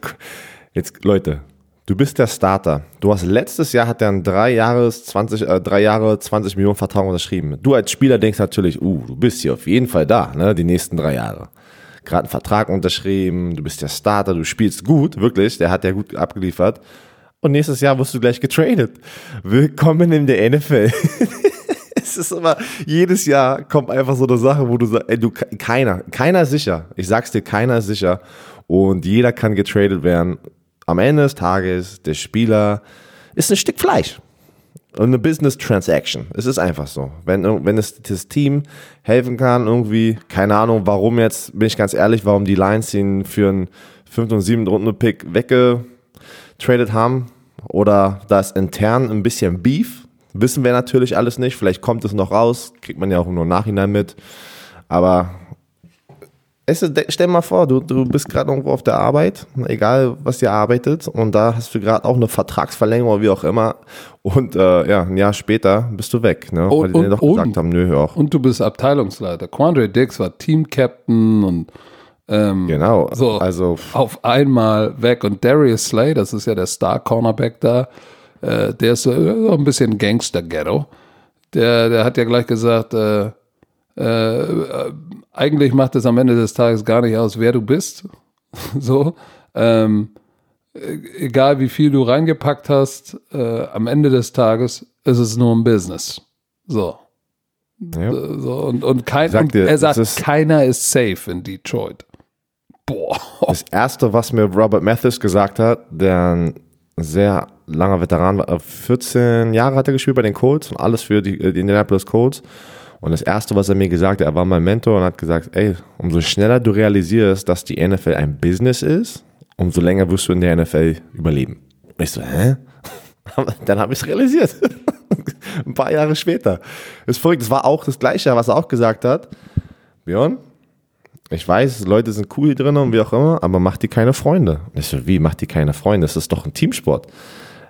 Jetzt, Leute, Du bist der Starter. Du hast letztes Jahr hat er ein drei Jahres 20 äh, drei Jahre 20 Millionen Vertrag unterschrieben. Du als Spieler denkst natürlich, uh, du bist hier auf jeden Fall da, ne, die nächsten drei Jahre. Gerade einen Vertrag unterschrieben, du bist der Starter, du spielst gut, wirklich, der hat ja gut abgeliefert. Und nächstes Jahr wirst du gleich getradet. Willkommen in der NFL. es ist immer, jedes Jahr kommt einfach so eine Sache, wo du sagst, ey, du, keiner, keiner ist sicher. Ich sag's dir, keiner ist sicher. Und jeder kann getradet werden am Ende des Tages, der Spieler ist ein Stück Fleisch. Und eine Business Transaction. Es ist einfach so. Wenn, wenn es das Team helfen kann, irgendwie, keine Ahnung, warum jetzt, bin ich ganz ehrlich, warum die Lions ihn für einen 5. und 7. Runden-Pick weggetradet haben. Oder da ist intern ein bisschen Beef. Wissen wir natürlich alles nicht. Vielleicht kommt es noch raus. Kriegt man ja auch nur im Nachhinein mit. Aber es, stell mal vor, du, du bist gerade irgendwo auf der Arbeit, egal was ihr arbeitet, und da hast du gerade auch eine Vertragsverlängerung oder wie auch immer. Und äh, ja, ein Jahr später bist du weg, ne? Und, weil die und, doch gesagt und, haben, nö, auch. Und du bist Abteilungsleiter. Quandre Dix war Team-Captain und ähm, genau. So also auf einmal weg. Und Darius Slay, das ist ja der Star-Cornerback da, äh, der ist so, so ein bisschen Gangster-Ghetto. Der, der hat ja gleich gesagt, äh, äh, eigentlich macht es am Ende des Tages gar nicht aus, wer du bist. so. Ähm, egal wie viel du reingepackt hast, äh, am Ende des Tages ist es nur ein Business. So. Ja. so und, und, kein, und dir, er sagt, ist keiner ist safe in Detroit. Boah. Das erste, was mir Robert Mathis gesagt hat, der ein sehr langer Veteran war, 14 Jahre hat er gespielt bei den Colts und alles für die, die Indianapolis Colts. Und das Erste, was er mir gesagt hat, er war mein Mentor und hat gesagt, ey, umso schneller du realisierst, dass die NFL ein Business ist, umso länger wirst du in der NFL überleben. Und ich so, hä? Dann habe ich es realisiert. Ein paar Jahre später. Das ist verrückt. Das war auch das Gleiche, was er auch gesagt hat. Björn, ich weiß, Leute sind cool hier drin und wie auch immer, aber mach dir keine Freunde. Ich so, wie, mach dir keine Freunde? Das ist doch ein Teamsport.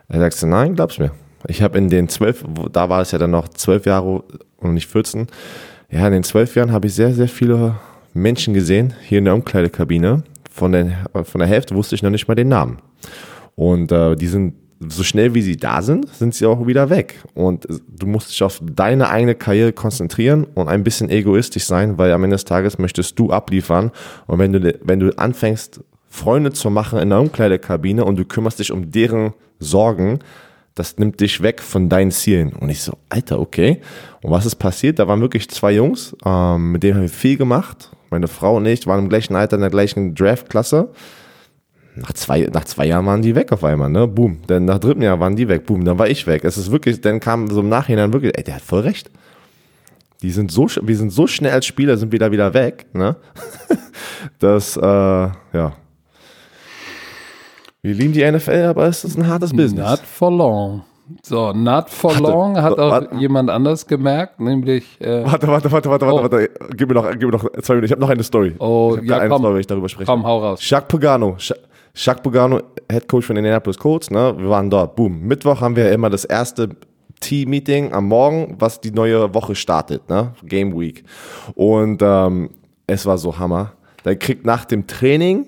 Er sagt so, nein, glaub's mir. Ich habe in den zwölf, da war es ja dann noch zwölf Jahre und nicht 14. Ja, in den zwölf Jahren habe ich sehr, sehr viele Menschen gesehen, hier in der Umkleidekabine. Von der, von der Hälfte wusste ich noch nicht mal den Namen. Und äh, die sind so schnell wie sie da sind, sind sie auch wieder weg. Und du musst dich auf deine eigene Karriere konzentrieren und ein bisschen egoistisch sein, weil am Ende des Tages möchtest du abliefern. Und wenn du, wenn du anfängst, Freunde zu machen in der Umkleidekabine und du kümmerst dich um deren Sorgen, das nimmt dich weg von deinen Zielen. Und ich so, Alter, okay. Und was ist passiert? Da waren wirklich zwei Jungs, ähm, mit denen haben wir viel gemacht. Meine Frau und ich waren im gleichen Alter in der gleichen Draftklasse. Nach zwei, nach zwei Jahren waren die weg auf einmal, ne? Boom. Dann nach dritten Jahr waren die weg, boom. Dann war ich weg. Es ist wirklich, dann kam so im Nachhinein wirklich, ey, der hat voll recht. Die sind so, wir sind so schnell als Spieler, sind wir da wieder weg, ne? das, äh, ja, wir lieben die NFL, aber es ist ein hartes Business. Not for long. So, not for warte, long hat auch warte. jemand anders gemerkt, nämlich. Äh, warte, warte, warte, warte, oh. warte, Gib mir noch, gib mir noch zwei Minuten. Ich habe noch eine Story. Oh, ja, eine komm. Story, wenn ich darüber spreche. Komm, hau raus. Jacques Pagano. Jacques Pagano, Head Coach von Indianapolis Colts, ne? Wir waren dort. Boom. Mittwoch haben wir immer das erste Team-Meeting am Morgen, was die neue Woche startet, ne? Game Week. Und ähm, es war so Hammer. Der kriegt nach dem Training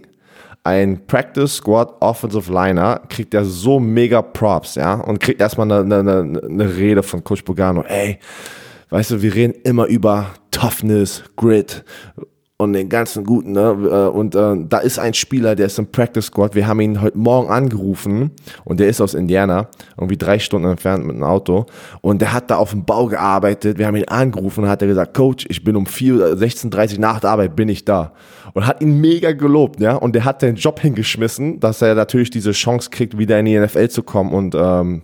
ein Practice Squad Offensive Liner kriegt er so mega Props, ja, und kriegt erstmal eine, eine, eine Rede von Coach Bogano. Ey, weißt du, wir reden immer über Toughness, Grit und den ganzen guten, ne? Äh, und äh, da ist ein Spieler, der ist im Practice Squad. Wir haben ihn heute Morgen angerufen und der ist aus Indiana, irgendwie drei Stunden entfernt mit einem Auto. Und der hat da auf dem Bau gearbeitet. Wir haben ihn angerufen und hat er gesagt, Coach, ich bin um 4, 16.30 Uhr nach der Arbeit bin ich da. Und hat ihn mega gelobt, ja. Und der hat den Job hingeschmissen, dass er natürlich diese Chance kriegt, wieder in die NFL zu kommen und ähm,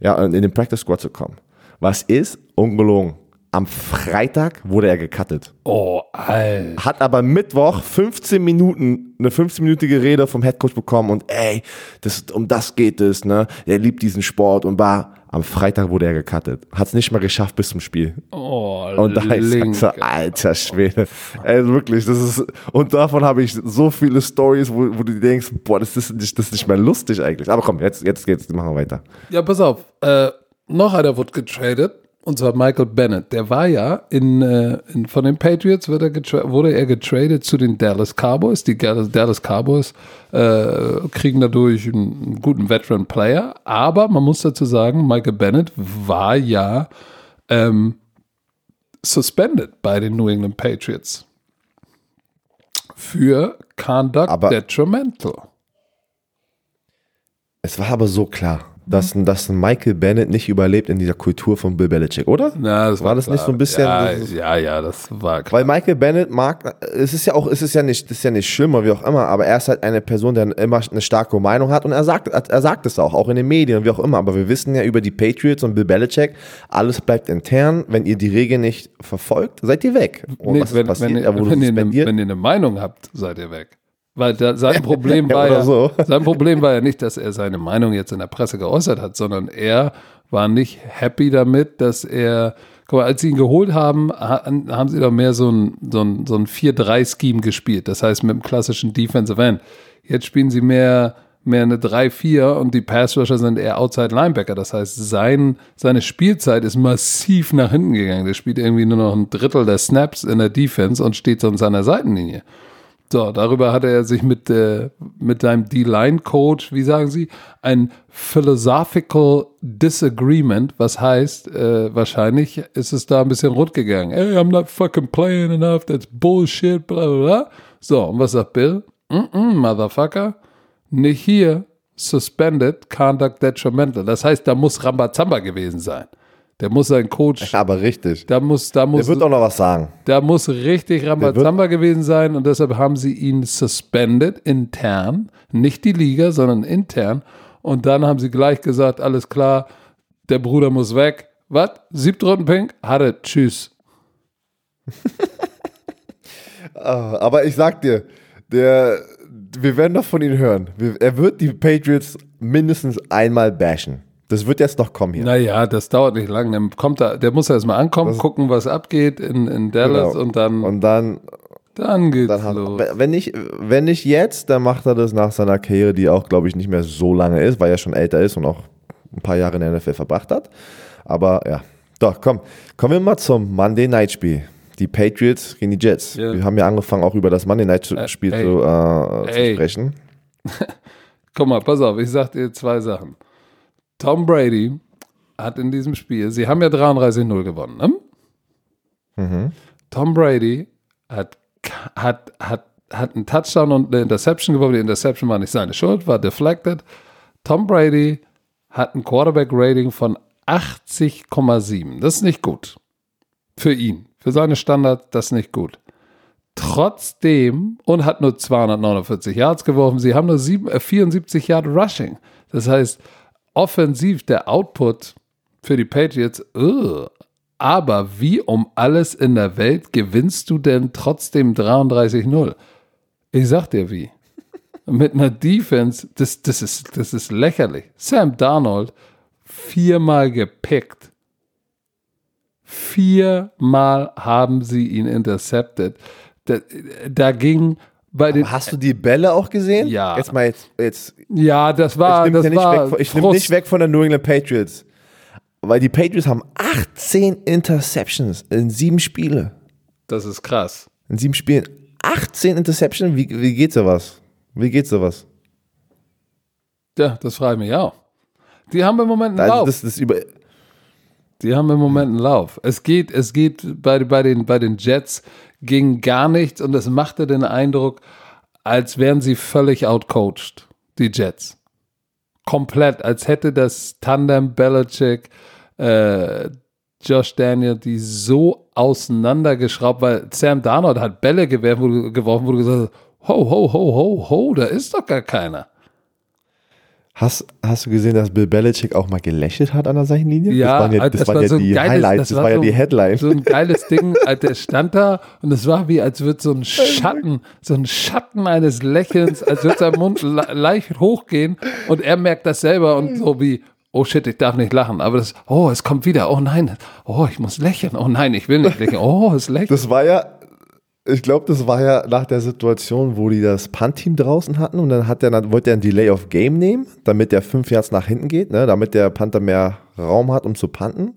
ja, in den Practice Squad zu kommen. Was ist? Ungelogen am Freitag wurde er gecuttet. Oh, Alter. Hat aber Mittwoch 15 Minuten, eine 15-minütige Rede vom Headcoach bekommen und ey, das, um das geht es, ne? Er liebt diesen Sport und war, am Freitag wurde er gecuttet. Hat es nicht mal geschafft bis zum Spiel. Oh, Und da ist so, alter Schwede. Ey, wirklich, das ist, und davon habe ich so viele Stories, wo, wo du denkst, boah, das ist nicht, das ist nicht mehr lustig eigentlich. Aber komm, jetzt, jetzt geht's, machen wir weiter. Ja, pass auf, äh, noch einer wurde getradet und zwar Michael Bennett. Der war ja in, äh, in von den Patriots wurde er, wurde er getradet zu den Dallas Cowboys. Die Dallas Cowboys äh, kriegen dadurch einen, einen guten Veteran Player. Aber man muss dazu sagen, Michael Bennett war ja ähm, suspended bei den New England Patriots für Conduct aber Detrimental. Es war aber so klar dass, dass Michael Bennett nicht überlebt in dieser Kultur von Bill Belichick, oder? Na, das war, war das klar. nicht so ein bisschen. Ja, ja, ja, das war klar. Weil Michael Bennett mag, es ist ja auch, es ist ja nicht, das ist ja nicht schlimmer, wie auch immer, aber er ist halt eine Person, der immer eine starke Meinung hat und er sagt, er sagt es auch, auch in den Medien, wie auch immer. Aber wir wissen ja über die Patriots und Bill Belichick, alles bleibt intern. Wenn ihr die Regeln nicht verfolgt, seid ihr weg. Und nee, was wenn, passiert? Wenn, ihr, wenn, ihr eine, wenn ihr eine Meinung habt, seid ihr weg. Weil da, sein Problem war ja, so. sein Problem war ja nicht, dass er seine Meinung jetzt in der Presse geäußert hat, sondern er war nicht happy damit, dass er, guck mal, als sie ihn geholt haben, haben sie doch mehr so ein, so ein, so ein 4-3-Scheme gespielt. Das heißt mit dem klassischen Defensive End. Jetzt spielen sie mehr, mehr eine 3-4 und die Passrusher sind eher Outside Linebacker. Das heißt, sein, seine Spielzeit ist massiv nach hinten gegangen. Der spielt irgendwie nur noch ein Drittel der Snaps in der Defense und steht sonst an der Seitenlinie. So, darüber hatte er sich mit, äh, mit seinem D-Line-Coach, wie sagen Sie, ein Philosophical Disagreement, was heißt, äh, wahrscheinlich ist es da ein bisschen rund gegangen. Hey, I'm not fucking playing enough, that's bullshit, bla bla bla. So, und was sagt Bill? Mm -mm, Motherfucker, nicht hier, suspended, conduct detrimental. Das heißt, da muss Rambazamba gewesen sein. Der muss sein Coach. Aber richtig. Da muss, da muss, der wird auch noch was sagen. Da muss richtig Rambazamba gewesen sein und deshalb haben sie ihn suspended intern. Nicht die Liga, sondern intern. Und dann haben sie gleich gesagt: alles klar, der Bruder muss weg. Was? Siebtrunden-Pink? Hatte, tschüss. Ah, aber ich sag dir, der, wir werden noch von ihm hören. Er wird die Patriots mindestens einmal bashen. Das wird jetzt noch kommen hier. Naja, das dauert nicht lange. Dann kommt er, der muss erst mal ankommen, das gucken, was abgeht in, in Dallas genau. und dann. Und dann. Dann geht's dann los. Wenn nicht, wenn nicht jetzt, dann macht er das nach seiner Karriere, die auch, glaube ich, nicht mehr so lange ist, weil er schon älter ist und auch ein paar Jahre in der NFL verbracht hat. Aber ja. Doch, komm. Kommen wir mal zum Monday Night Spiel. Die Patriots gegen die Jets. Yeah. Wir haben ja angefangen, auch über das Monday Night Spiel äh, zu, äh, zu sprechen. Guck mal, pass auf, ich sag dir zwei Sachen. Tom Brady hat in diesem Spiel, sie haben ja 33-0 gewonnen, ne? Mhm. Tom Brady hat, hat, hat, hat einen Touchdown und eine Interception geworfen. Die Interception war nicht seine Schuld, war deflected. Tom Brady hat ein Quarterback-Rating von 80,7. Das ist nicht gut. Für ihn. Für seine Standards, das ist nicht gut. Trotzdem, und hat nur 249 Yards geworfen, sie haben nur 7, äh, 74 Yard Rushing. Das heißt, offensiv der Output für die Patriots, ugh. aber wie um alles in der Welt gewinnst du denn trotzdem 33-0? Ich sag dir wie. Mit einer Defense, das, das, ist, das ist lächerlich. Sam Darnold viermal gepickt. Viermal haben sie ihn intercepted. Da, da ging hast du die Bälle auch gesehen? Ja. Jetzt mal jetzt. jetzt Ja, das war. ich nehme ja nicht, weg, von- ich nehm nicht weg von den New England Patriots. Weil die Patriots haben 18 Interceptions in sieben Spiele. Das ist krass. In sieben Spielen. 18 Interceptions? Wie, wie geht sowas? Wie geht sowas? Ja, das frage ich mich auch. Die haben im Moment einen Also Lauf. das, das über, Die haben im Moment einen Lauf. Es geht, es geht bei, bei, den, bei den Jets ging gar nichts und es machte den Eindruck, als wären sie völlig outcoached, die Jets. Komplett, als hätte das Tandem Belichick, äh, Josh Daniel die so auseinandergeschraubt, weil Sam Darnold hat Bälle geworfen, wo du gesagt hast, ho, ho, ho, ho, ho, da ist doch gar keiner. Hast, hast du gesehen, dass Bill Belichick auch mal gelächelt hat an der Seitenlinie? Ja, das waren ja, das das waren war ja so die geiles- Highlights, das das, war war ja die Headline. So ein geiles Ding, als der stand da und es war wie, als würde so ein Schatten, so ein Schatten eines Lächelns, als würde sein Mund le leicht hochgehen und er merkt das selber und so wie, oh shit, ich darf nicht lachen. Aber das, oh, es kommt wieder, oh nein, oh, ich muss lächeln, oh nein, ich will nicht lächeln, oh, es lächelt. Das war ja, ich glaube, das war ja nach der Situation, wo die das Punt-Team draußen hatten und dann hat der, dann wollte er ein Delay of Game nehmen, damit der fünf Yards nach hinten geht, ne, damit der Panther mehr Raum hat, um zu punten.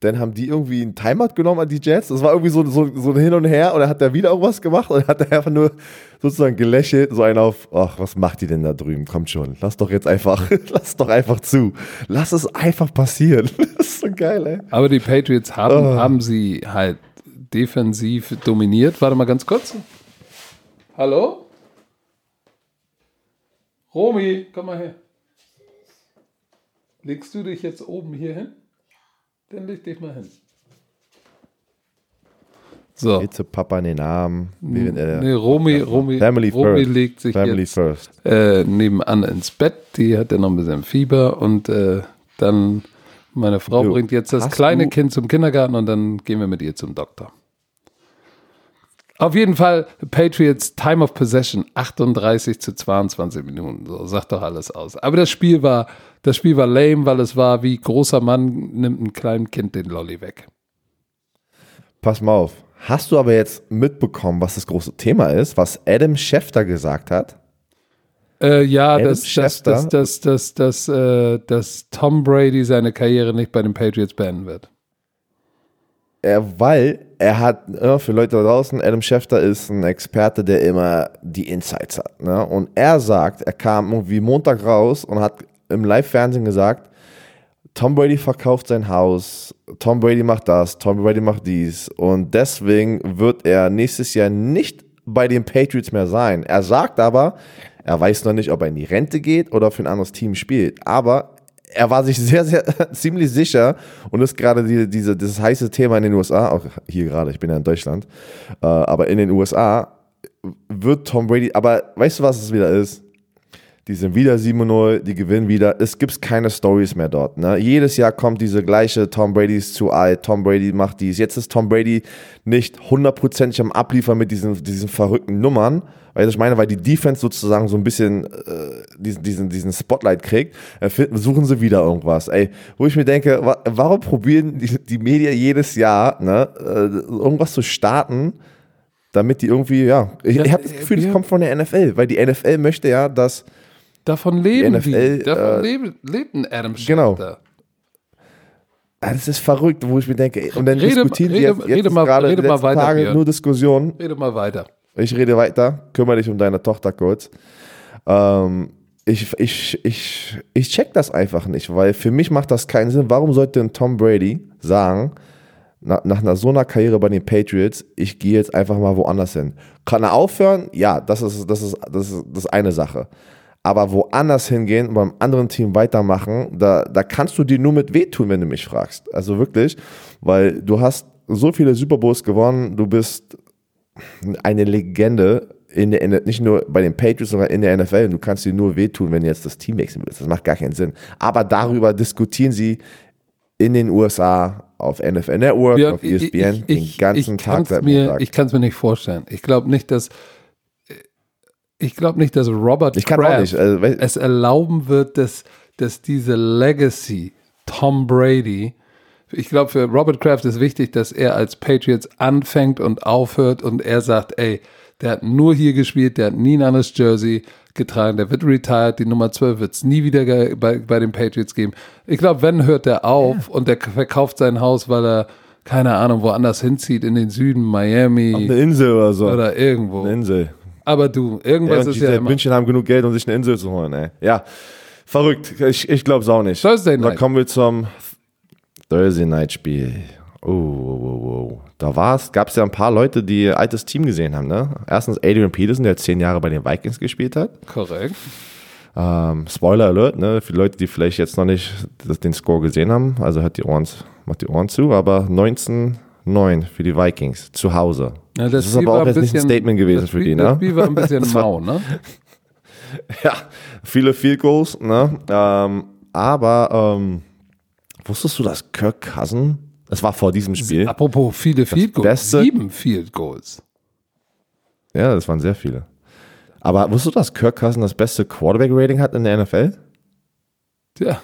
Dann haben die irgendwie einen Timeout genommen an die Jets. Das war irgendwie so, so, so ein Hin und Her und dann hat er wieder irgendwas gemacht und hat er einfach nur sozusagen gelächelt, so einen auf, ach, was macht die denn da drüben? Kommt schon, lass doch jetzt einfach, lass doch einfach zu. Lass es einfach passieren. Das ist so geil, ey. Aber die Patriots haben, haben sie halt defensiv dominiert. Warte mal ganz kurz. Hallo? Romy, komm mal her. Legst du dich jetzt oben hier hin? Dann leg dich mal hin. So. Geht zu Papa in den Arm. während er- Nee, Romy, Romy, Family Romy first. legt sich Family jetzt first. äh, nebenan ins Bett. Die hat ja noch ein bisschen Fieber und äh, dann meine Frau Du, bringt jetzt das kleine Kind zum Kindergarten und dann gehen wir mit ihr zum Doktor. Auf jeden Fall Patriots Time of Possession 38 zu 22 Minuten. So sagt doch alles aus. Aber das Spiel war, das Spiel war lame, weil es war wie großer Mann nimmt einem kleinen Kind den Lolly weg. Pass mal auf. Hast du aber jetzt mitbekommen, was das große Thema ist, was Adam Schefter gesagt hat? Äh, ja, dass, dass, dass, dass, dass, dass, äh, dass Tom Brady seine Karriere nicht bei den Patriots beenden wird. Er, weil er hat, ja, für Leute da draußen, Adam Schefter ist ein Experte, der immer die Insights hat. Ne? Und er sagt, er kam irgendwie Montag raus und hat im Live-Fernsehen gesagt, Tom Brady verkauft sein Haus, Tom Brady macht das, Tom Brady macht dies. Und deswegen wird er nächstes Jahr nicht bei den Patriots mehr sein. Er sagt aber, er weiß noch nicht, ob er in die Rente geht oder für ein anderes Team spielt. Aber er war sich sehr, sehr ziemlich sicher und ist gerade die, diese, dieses heiße Thema in den USA, auch hier gerade, ich bin ja in Deutschland, äh, aber in den USA wird Tom Brady, aber weißt du, was es wieder ist? Die sind wieder 7-0, die gewinnen wieder. Es gibt keine Stories mehr dort. Ne? Jedes Jahr kommt diese gleiche Tom Brady ist zu alt, Tom Brady macht dies. Jetzt ist Tom Brady nicht hundertprozentig am Abliefern mit diesen, diesen verrückten Nummern. Weil ich meine, weil die Defense sozusagen so ein bisschen äh, diesen, diesen, diesen Spotlight kriegt, finden, suchen sie wieder irgendwas. Ey, wo ich mir denke, wa warum probieren die, die Medien jedes Jahr ne, äh, irgendwas zu starten, damit die irgendwie, ja, ich, ich habe das Gefühl, es kommt von der NFL, weil die NFL möchte ja, dass Davon leben NFL, die. Davon äh, leben, lebt ein Adam genau. Schefter. Ah, Das ist verrückt, wo ich mir denke, ey, und dann Rede- diskutieren rede- jetzt, jetzt rede mal- gerade rede die mal weiter, Tage Björn. nur Diskussion. Rede mal weiter. Ich rede weiter, kümmere dich um deine Tochter kurz. Ähm, ich, ich, ich, ich check das einfach nicht, weil für mich macht das keinen Sinn. Warum sollte ein Tom Brady sagen, nach, nach einer so einer Karriere bei den Patriots, ich gehe jetzt einfach mal woanders hin? Kann er aufhören? Ja, das ist, das ist, das ist, das ist eine Sache. Aber woanders hingehen und beim anderen Team weitermachen, da, da kannst du dir nur mit wehtun, wenn du mich fragst. Also wirklich, weil du hast so viele Super Bowls gewonnen, du bist eine Legende in der, nicht nur bei den Patriots, sondern in der NFL. Du kannst dir nur wehtun, wenn du jetzt das Team wechseln willst. Das macht gar keinen Sinn. Aber darüber diskutieren sie in den USA auf NFL Network, ja, auf ESPN, ich, ich, den ganzen ich Tag seit mir, Ich kann es mir nicht vorstellen. Ich glaube nicht, dass ich glaube nicht, dass Robert ich Kraft nicht, also, es erlauben wird, dass, dass diese Legacy Tom Brady ich glaube, für Robert Kraft ist wichtig, dass er als Patriots anfängt und aufhört und er sagt, ey, der hat nur hier gespielt, der hat nie ein anderes Jersey getragen, der wird retired, die Nummer 12 wird es nie wieder bei, bei den Patriots geben. Ich glaube, wenn hört er auf ja. und der verkauft sein Haus, weil er, keine Ahnung, woanders hinzieht, in den Süden, Miami. Auf eine Insel oder so. Oder irgendwo. Eine Insel. Aber du, irgendwas ja, ist ja immer. München haben genug Geld, um sich eine Insel zu holen, ey. Ja, verrückt. Ich, ich glaube es auch nicht. Thursday Night. Da kommen wir zum Thursday Night Spiel. Oh, oh, oh, oh. Da gab es ja ein paar Leute, die ihr altes Team gesehen haben. Ne? Erstens Adrian Peterson, der zehn Jahre bei den Vikings gespielt hat. Korrekt. Ähm, Spoiler Alert, ne? Für Leute, die vielleicht jetzt noch nicht den Score gesehen haben, also hat die Ohren, macht die Ohren zu, aber 19-9 für die Vikings zu Hause. Ja, das, das ist aber auch jetzt bisschen, nicht ein Statement gewesen für die, ne? Das Spiel war ein bisschen mau, ne? ja, viele Field Goals, ne? Ähm, aber ähm, wusstest du, dass Kirk Cousin das war vor diesem Spiel. Apropos viele Field Goals. Sieben Field Goals. Ja, das waren sehr viele. Aber wusstest du, dass Kirk Cousin das beste Quarterback-Rating hat in der NFL? Tja,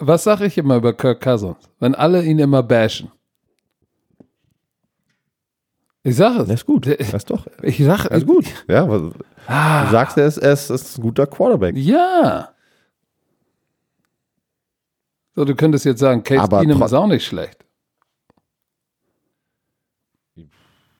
was sage ich immer über Kirk Cousins? Wenn alle ihn immer bashen. Ich sage es. Das ist gut. Das ist doch. Ich sage es. ist gut. Ja, ah. du sagst, er ist, er ist ein guter Quarterback. Ja. So, du könntest jetzt sagen, Case Keenum ist auch nicht schlecht.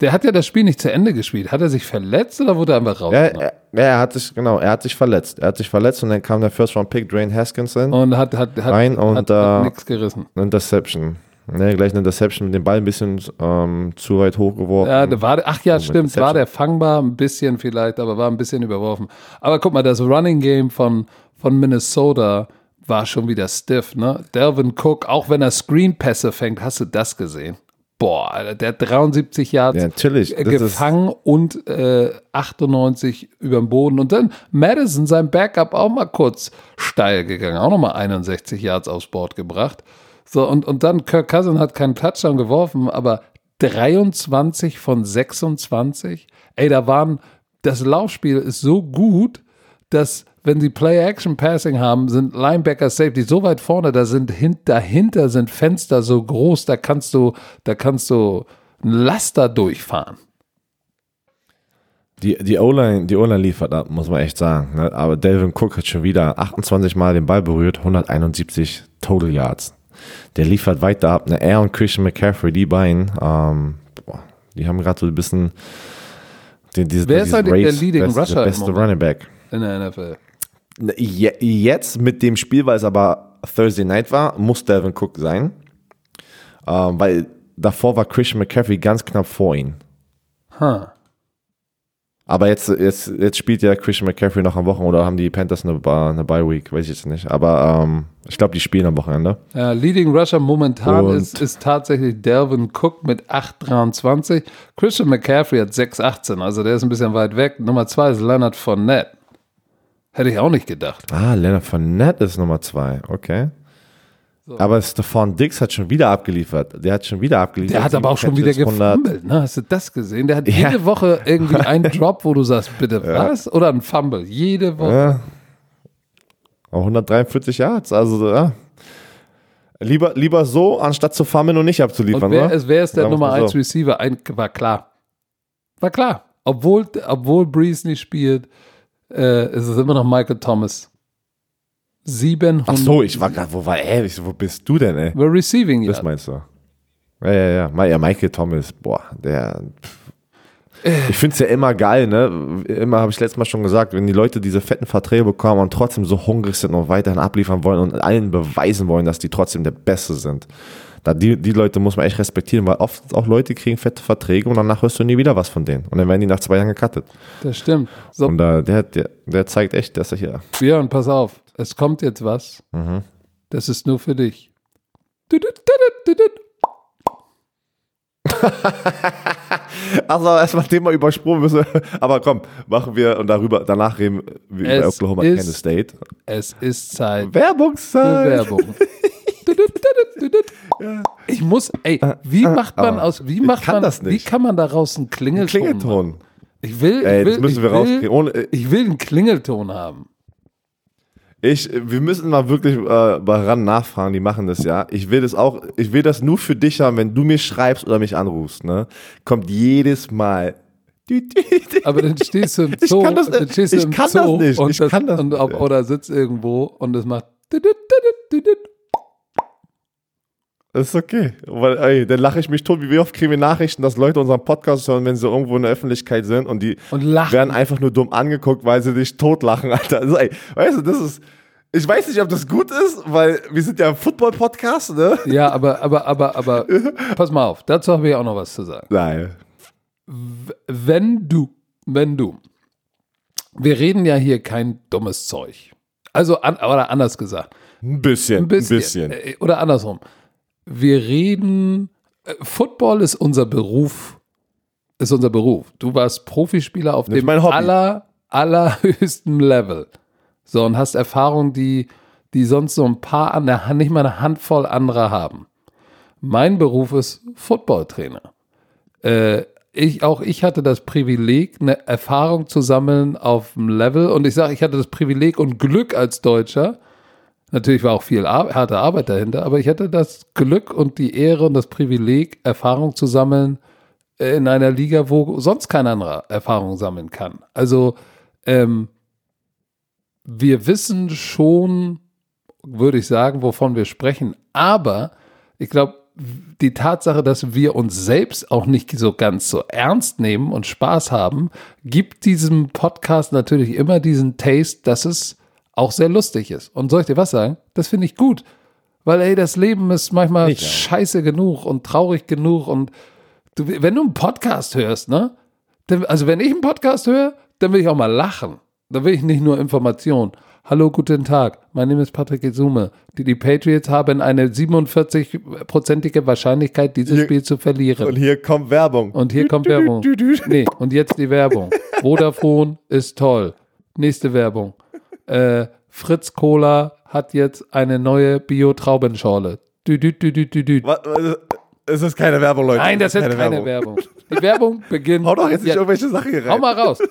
Der hat ja das Spiel nicht zu Ende gespielt. Hat er sich verletzt oder wurde er einfach raus? Ja, er, er, hat sich, genau, er hat sich verletzt. Er hat sich verletzt und dann kam der First Round Pick, Dwayne Haskinson. Und hat, hat, hat, rein und, hat, hat nichts gerissen. Interception. Ne, gleich eine Interception mit dem Ball ein bisschen ähm, zu weit hochgeworfen. Ja, war, ach ja, stimmt, war der fangbar, ein bisschen vielleicht, aber war ein bisschen überworfen. Aber guck mal, das Running Game von, von Minnesota war schon wieder stiff, ne? Delvin Cook, auch wenn er Screen-Pässe fängt, hast du das gesehen? boah, Alter, der hat 73 Yards ja, natürlich. gefangen und äh, 98 über dem Boden. Und dann Madison, sein Backup, auch mal kurz steil gegangen, auch nochmal 61 Yards aufs Board gebracht. So, und, und dann Kirk Cousin hat keinen Touchdown geworfen, aber 23 von 26. Ey, da waren, das Laufspiel ist so gut, dass wenn sie Play-Action-Passing haben, sind Linebacker Safety so weit vorne, da sind hint, dahinter sind Fenster so groß, da kannst du, da kannst du ein Laster durchfahren. Die, die O-Line, die liefert ab, muss man echt sagen. Ne? Aber Delvin Cook hat schon wieder 28 Mal den Ball berührt, 171 Total Yards. Der liefert weiter ab. Ne? Er und Christian McCaffrey, die beiden, ähm, boah, die haben gerade so ein bisschen den, dieses, Wer ist heute der Leading best, Rusher? Der beste Running Back. In der NFL. Jetzt mit dem Spiel, weil es aber Thursday Night war, muss Delvin Cook sein. Ähm, weil davor war Christian McCaffrey ganz knapp vor ihm. Huh. Aber jetzt, jetzt, jetzt spielt ja Christian McCaffrey noch am Wochenende oder haben die Panthers eine, eine Bye Week, weiß ich jetzt nicht. Aber ähm, ich glaube, die spielen am Wochenende. Ja, Leading Rusher momentan ist, ist tatsächlich Delvin Cook mit 8,23. Christian McCaffrey hat 6,18, also der ist ein bisschen weit weg. Nummer zwei ist Leonard Fournette. Hätte ich auch nicht gedacht. Ah, Leonard Fournette ist Nummer zwei. Okay. So. Aber Stefan Dix hat schon wieder abgeliefert. Der hat schon wieder abgeliefert. Der hat aber auch schon wieder gefummelt. Ne? Hast du das gesehen? Der hat ja. jede Woche irgendwie einen Drop, wo du sagst, bitte ja. was? Oder ein Fumble. Jede Woche. Ja. Auch 143 Yards. Also, ja. Lieber, lieber so, anstatt zu fummeln und nicht abzuliefern. Und wer, ne? wer ist der Nummer 1 so. Receiver? Ein, war klar. War klar. Obwohl, obwohl Breeze nicht spielt, äh, ist es immer noch Michael Thomas. 700. Ach so, ich war gerade, wo war er? wo bist du denn, ey? We're receiving, ja. Das meinst du. Ja, ja, ja. Ja, Michael Thomas, boah, der. Ich finde es ja immer geil, ne? Immer habe ich letztes Mal schon gesagt, wenn die Leute diese fetten Verträge bekommen und trotzdem so hungrig sind und weiterhin abliefern wollen und allen beweisen wollen, dass die trotzdem der Beste sind. Da die, die Leute muss man echt respektieren, weil oft auch Leute kriegen fette Verträge und danach hörst du nie wieder was von denen. Und dann werden die nach zwei Jahren gecuttet. Das stimmt. So, Und äh, der, der, der zeigt echt, dass er hier. Björn, pass auf. Es kommt jetzt was. Mhm. Das ist nur für dich. Also erstmal Thema übersprungen müssen. Aber komm, machen wir und darüber, danach reden wir über Es Oklahoma ist- Kansas State. Es ist Zeit Werbungszeit. Werbung. Ich muss, ey, wie macht man aus, wie macht man, das wie kann man daraus einen Klingelton? Klingelton. machen? Ich will, Ey, ich will, das müssen ich wir will, äh, Ich will einen Klingelton haben. Ich, wir müssen mal wirklich äh, bei RAN nachfragen, die machen das ja. Ich will das auch, ich will das nur für dich haben, wenn du mir schreibst oder mich anrufst, ne? Kommt jedes Mal. Aber dann stehst du im Ich Zoo, kann das- dann stehst du ich im kann das Zoo nicht, und ich das, kann das nicht. oder sitzt irgendwo und es macht ist okay. Weil, ey, dann lache ich mich tot. Wie oft kriegen wir Nachrichten, dass Leute unseren Podcast hören, wenn sie irgendwo in der Öffentlichkeit sind und die Und werden einfach nur dumm angeguckt, weil sie dich totlachen, Alter. Also, ey, weißt du, das ist. Ich weiß nicht, ob das gut ist, weil wir sind ja ein Football-Podcast, ne? Ja, aber, aber, aber, aber, pass mal auf, dazu habe ich auch noch was zu sagen. Nein. Wenn du, wenn du, wir reden ja hier kein dummes Zeug. Also, an, oder anders gesagt, Ein bisschen. ein bisschen, Ein bisschen. äh, oder andersrum. Wir reden, äh, Football ist unser Beruf, ist unser Beruf. Du warst Profispieler auf dem aller, allerhöchsten Level. So, und hast Erfahrungen, die, die sonst so ein paar an der Hand, nicht mal eine Handvoll anderer haben. Mein Beruf ist Footballtrainer. Äh, ich, auch ich hatte das Privileg, eine Erfahrung zu sammeln auf dem Level. Und ich sage, ich hatte das Privileg und Glück als Deutscher. Natürlich war auch viel Ar harte Arbeit dahinter, aber ich hatte das Glück und die Ehre und das Privileg, Erfahrung zu sammeln äh, in einer Liga, wo sonst kein anderer Erfahrung sammeln kann. Also ähm, wir wissen schon, würde ich sagen, wovon wir sprechen. Aber ich glaube, die Tatsache, dass wir uns selbst auch nicht so ganz so ernst nehmen und Spaß haben, gibt diesem Podcast natürlich immer diesen Taste, dass es auch sehr lustig ist. Und soll ich dir was sagen? Das finde ich gut. Weil, ey, das Leben ist manchmal Ich auch. scheiße genug und traurig genug. Und du, wenn du einen Podcast hörst, ne? Dann, also, wenn ich einen Podcast höre, dann will ich auch mal lachen. Dann will ich nicht nur Information. Hallo, guten Tag. Mein Name ist Patrick Izume. Die, die Patriots haben eine 47-prozentige Wahrscheinlichkeit, dieses Hier- Spiel zu verlieren. Und hier kommt Werbung. Und hier kommt Werbung. Nee, und jetzt die Werbung. Vodafone ist toll. Nächste Werbung. Äh, Fritz Cola hat jetzt eine neue Bio-Traubenschorle. Dü, dü, dü, dü, dü, dü. Was- was- Es ist keine Werbung, Leute. Nein, das Es ist keine Werbung. Die Werbung beginnt. Hau doch jetzt nicht Ja, irgendwelche Sachen hier rein. hau mal raus.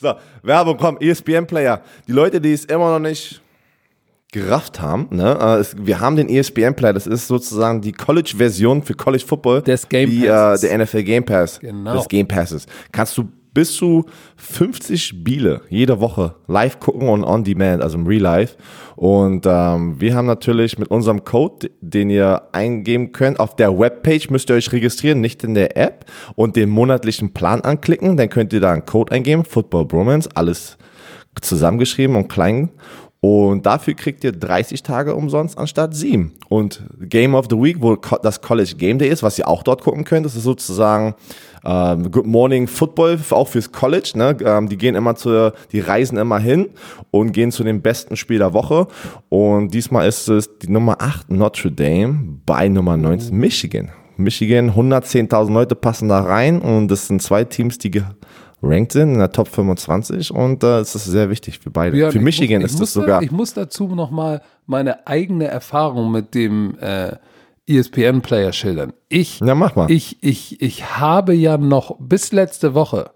So, Werbung, komm, ESPN-Player. Die Leute, die es immer noch nicht gerafft haben, ne? äh, wir haben den ESPN-Player, das ist sozusagen die College-Version für College Football. Des Game wie, äh, Passes. der NFL Game Pass. Genau. Des Game Passes. Kannst du bis zu 50 Spiele jede Woche live gucken und on demand, also im Real Life. Und ähm, wir haben natürlich mit unserem Code, den ihr eingeben könnt, auf der Webpage müsst ihr euch registrieren, nicht in der App und den monatlichen Plan anklicken. Dann könnt ihr da einen Code eingeben, Football Bromance, alles zusammengeschrieben und klein. Und dafür kriegt ihr 30 Tage umsonst anstatt 7. Und Game of the Week, wo das College Game Day ist, was ihr auch dort gucken könnt, das ist sozusagen ähm, Good Morning Football, auch fürs College. Ne? Ähm, die gehen immer zu, die reisen immer hin und gehen zu dem besten Spiel der Woche. Und diesmal ist es die Nummer 8 Notre Dame bei Nummer 19 Michigan. Michigan, 110.000 Leute passen da rein und das sind zwei Teams, die gerankt sind in der Top 25 und äh, es ist sehr wichtig für beide. Björn, für ich Michigan muss, ist das da- sogar. Ich muss dazu nochmal meine eigene Erfahrung mit dem äh, ESPN-Player schildern. Ich, Ja, mach mal. Ich, ich, ich habe ja noch bis letzte Woche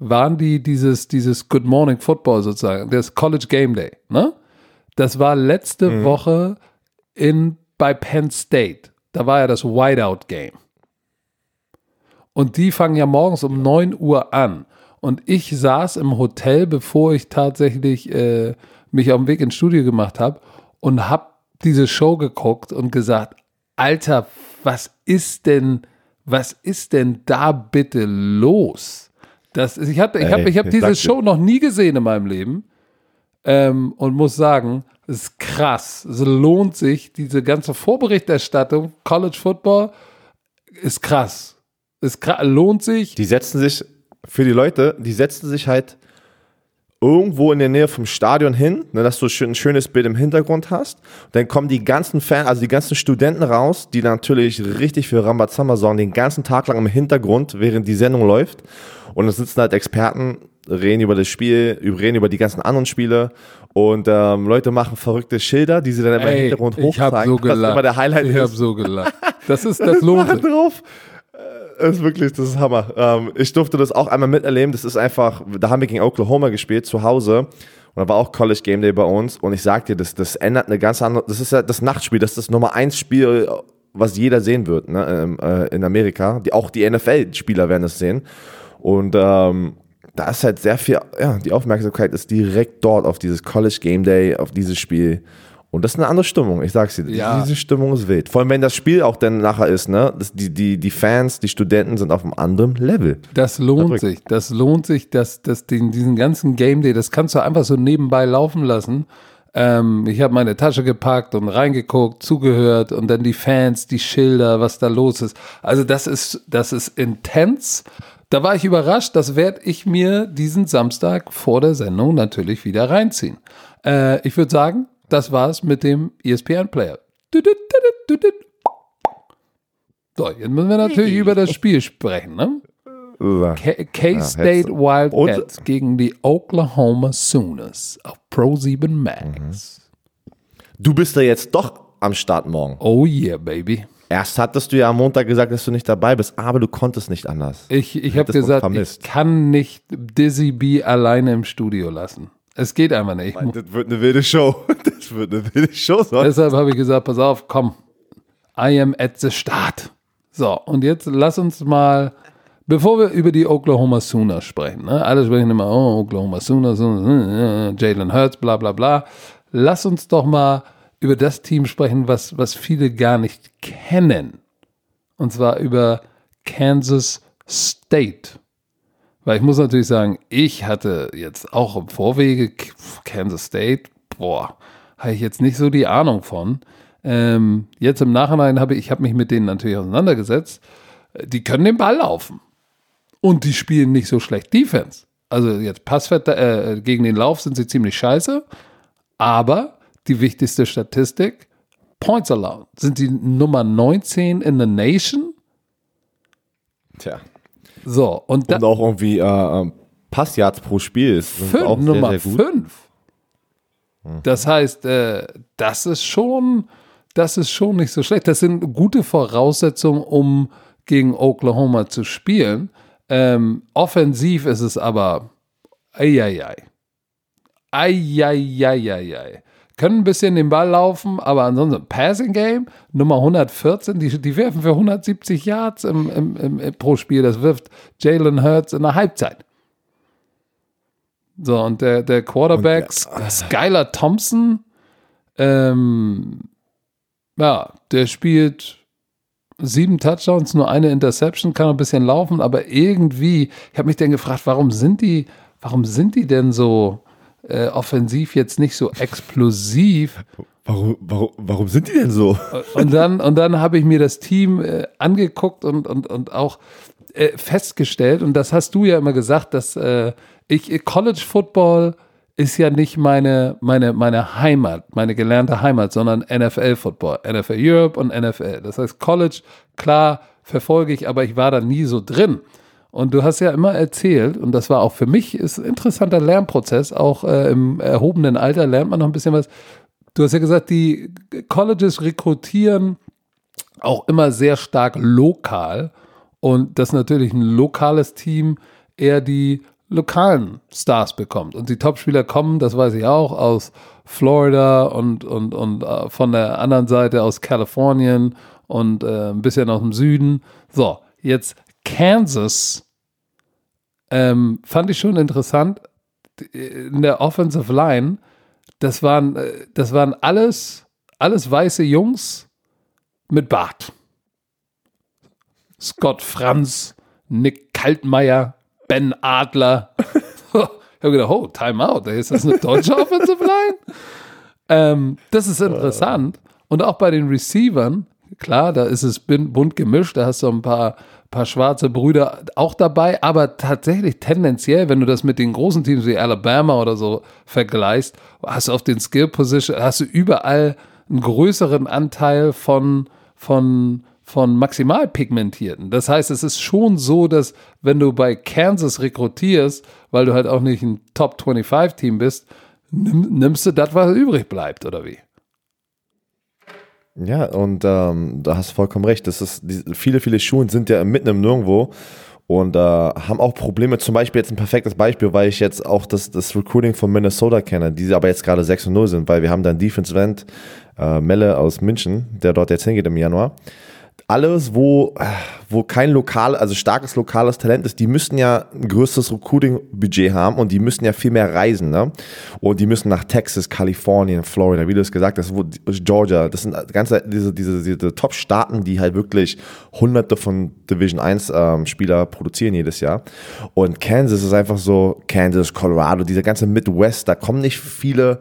waren die dieses, dieses Good Morning Football sozusagen, das College Game Day, ne? Das war letzte Mhm. Woche in, bei Penn State. Da war ja das Whiteout Game. Und die fangen ja morgens um 9 Uhr an. Und ich saß im Hotel, bevor ich tatsächlich äh, mich auf den Weg ins Studio gemacht habe und habe diese Show geguckt und gesagt, Alter, was ist denn, was ist denn da bitte los? Das ist, ich habe ich hab, ich hab diese. Show noch nie gesehen in meinem Leben ähm, und muss sagen, es ist krass. Es lohnt sich, diese ganze Vorberichterstattung, College Football, ist krass. Es lohnt sich. Die setzen sich, für die Leute, die setzen sich halt irgendwo in der Nähe vom Stadion hin, ne, dass du ein schönes Bild im Hintergrund hast. Dann kommen die ganzen Fans, also die ganzen Studenten raus, die natürlich richtig für Rambazamba sorgen, den ganzen Tag lang im Hintergrund, während die Sendung läuft. Und dann sitzen halt Experten, reden über das Spiel, reden über die ganzen anderen Spiele. Und ähm, Leute machen verrückte Schilder, die sie dann immer im Hintergrund ich habe hochzeigen. so gelacht. immer der Highlight ich ist. habe so gelacht. Das ist, das sich. drauf. Das ist wirklich, das ist Hammer. Ähm, ich durfte das auch einmal miterleben. Das ist einfach, da haben wir gegen Oklahoma gespielt, zu Hause. Und da war auch College Game Day bei uns. Und ich sag dir, das, das ändert eine ganz andere, das ist ja das Nachtspiel, das ist das Nummer eins Spiel, was jeder sehen wird, ne, ähm, äh, in Amerika. Die, auch die NFL-Spieler werden es sehen. Und ähm, da ist halt sehr viel, ja, die Aufmerksamkeit ist direkt dort auf dieses College Game Day, auf dieses Spiel. Und das ist eine andere Stimmung, ich sag's dir. Ja. Diese Stimmung ist wild. Vor allem, wenn das Spiel auch dann nachher ist, ne? Das, die, die, die Fans, die Studenten sind auf einem anderen Level. Das lohnt Verrückt. sich. Das lohnt sich, dass, dass den, diesen ganzen Game Day, das kannst du einfach so nebenbei laufen lassen. Ähm, ich habe meine Tasche gepackt und reingeguckt, zugehört und dann die Fans, die Schilder, was da los ist. Also das ist, das ist intens. Da war ich überrascht, das werde ich mir diesen Samstag vor der Sendung natürlich wieder reinziehen. Äh, ich würde sagen, das war's mit dem ESPN-Player. So, jetzt müssen wir natürlich über das Spiel sprechen, ne? K- K-State Wildcats gegen die Oklahoma Sooners auf Pro 7 Max. Du bist ja jetzt doch am Start morgen. Oh yeah, baby. Erst hattest du ja am Montag gesagt, dass du nicht dabei bist, aber du konntest nicht anders. Ich, ich habe gesagt, ich kann nicht Dizzy B alleine im Studio lassen. Es geht einfach nicht. Ich mu- Das wird eine wilde Show. Das wird eine wilde Show. Sonst. Deshalb habe ich gesagt, pass auf, komm. I am at the start. So, und jetzt lass uns mal, bevor wir über die Oklahoma Sooners sprechen, ne? alle sprechen immer, oh, Oklahoma Sooners, äh, äh, Jalen Hurts, bla bla bla. Lass uns doch mal über das Team sprechen, was, was viele gar nicht kennen. Und zwar über Kansas State. Weil ich muss natürlich sagen, ich hatte jetzt auch im Vorwege Kansas State, boah, habe ich jetzt nicht so die Ahnung von. Ähm, jetzt im Nachhinein habe ich, ich habe mich mit denen natürlich auseinandergesetzt. Die können den Ball laufen. Und die spielen nicht so schlecht Defense. Also jetzt Passwert äh, gegen den Lauf sind sie ziemlich scheiße. Aber die wichtigste Statistik, Points allowed, sind die Nummer 19 in the Nation. Tja. So, und, da, Und auch irgendwie äh, ähm, Passyards pro Spiel ist fünf, auch sehr, Nummer sehr. Hm. 5. Das heißt, äh, das ist schon, das ist schon nicht so schlecht. Das sind gute Voraussetzungen, um gegen Oklahoma zu spielen. Ähm, offensiv ist es aber eieiei. Eieieiei. Können ein bisschen den Ball laufen, aber ansonsten Passing Game Nummer 114, die, die werfen für 170 Yards im, im, im, im, pro Spiel. Das wirft Jalen Hurts in der Halbzeit. So, und der, der Quarterback Und Skylar Thompson, ähm, ja, der spielt sieben Touchdowns, nur eine Interception, kann ein bisschen laufen, aber irgendwie, ich habe mich dann gefragt, warum sind die, warum sind die denn so äh, offensiv jetzt nicht so explosiv? Warum, warum, warum sind die denn so? Und dann, und dann habe ich mir das Team äh, angeguckt und, und, und auch äh, festgestellt, und das hast du ja immer gesagt, dass äh, ich College Football ist ja nicht meine, meine, meine Heimat, meine gelernte Heimat, sondern NFL Football, NFL Europe und NFL. Das heißt, College, klar, verfolge ich, aber ich war da nie so drin. Und du hast ja immer erzählt, und das war auch für mich ist ein interessanter Lernprozess, auch äh, im erhobenen Alter lernt man noch ein bisschen was. Du hast ja gesagt, die Colleges rekrutieren auch immer sehr stark lokal und dass natürlich ein lokales Team eher die lokalen Stars bekommt. Und die Topspieler kommen, das weiß ich auch, aus Florida und, und, und äh, von der anderen Seite aus Kalifornien und äh, ein bisschen aus dem Süden. So, jetzt Kansas ähm, fand ich schon interessant. In der Offensive Line, das waren, äh, das waren alles, alles weiße Jungs mit Bart. Scott Franz, Nick Kaltmeier, Ben Adler. ich habe gedacht, oh, Time Out, ist das eine deutsche Offensive Line? Ähm, das ist interessant. Und auch bei den Receivern, klar, da ist es bunt gemischt, da hast du ein paar, paar schwarze Brüder auch dabei, aber tatsächlich tendenziell, wenn du das mit den großen Teams wie Alabama oder so vergleichst, hast du auf den Skill Position, hast du überall einen größeren Anteil von, von, von maximal pigmentierten. Das heißt, es ist schon so, dass wenn du bei Kansas rekrutierst, weil du halt auch nicht ein Top 25 Team bist, nimm, nimmst du das, was übrig bleibt, oder wie? Ja, und ähm, da hast du vollkommen recht. Das ist, die, viele, viele Schulen sind ja mitten im Nirgendwo und äh, haben auch Probleme. Zum Beispiel jetzt ein perfektes Beispiel, weil ich jetzt auch das, das Recruiting von Minnesota kenne, die aber jetzt gerade 6 und 0 sind, weil wir haben dann Defense End, äh, Melle aus München, der dort jetzt hingeht im Januar alles, wo, wo kein lokal, also starkes lokales Talent ist, die müssen ja ein größeres Recruiting-Budget haben und die müssen ja viel mehr reisen, ne? Und die müssen nach Texas, Kalifornien, Florida, wie du es gesagt hast, Georgia, das sind ganze, diese, diese, diese Top-Staaten, die halt wirklich hunderte von Division 1 ähm, Spieler produzieren jedes Jahr. Und Kansas ist einfach so, Kansas, Colorado, diese ganze Midwest, da kommen nicht viele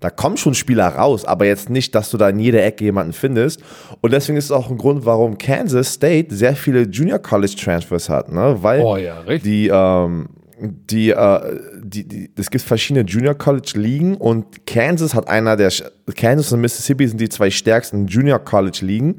da kommen schon Spieler raus, aber jetzt nicht, dass du da in jeder Ecke jemanden findest. Und deswegen ist es auch ein Grund, warum Kansas State sehr viele Junior College Transfers hat, ne? Weil oh ja, die, ähm, die, äh, die, die, es gibt verschiedene Junior College Ligen und Kansas hat einer der, Kansas und Mississippi sind die zwei stärksten Junior College Ligen.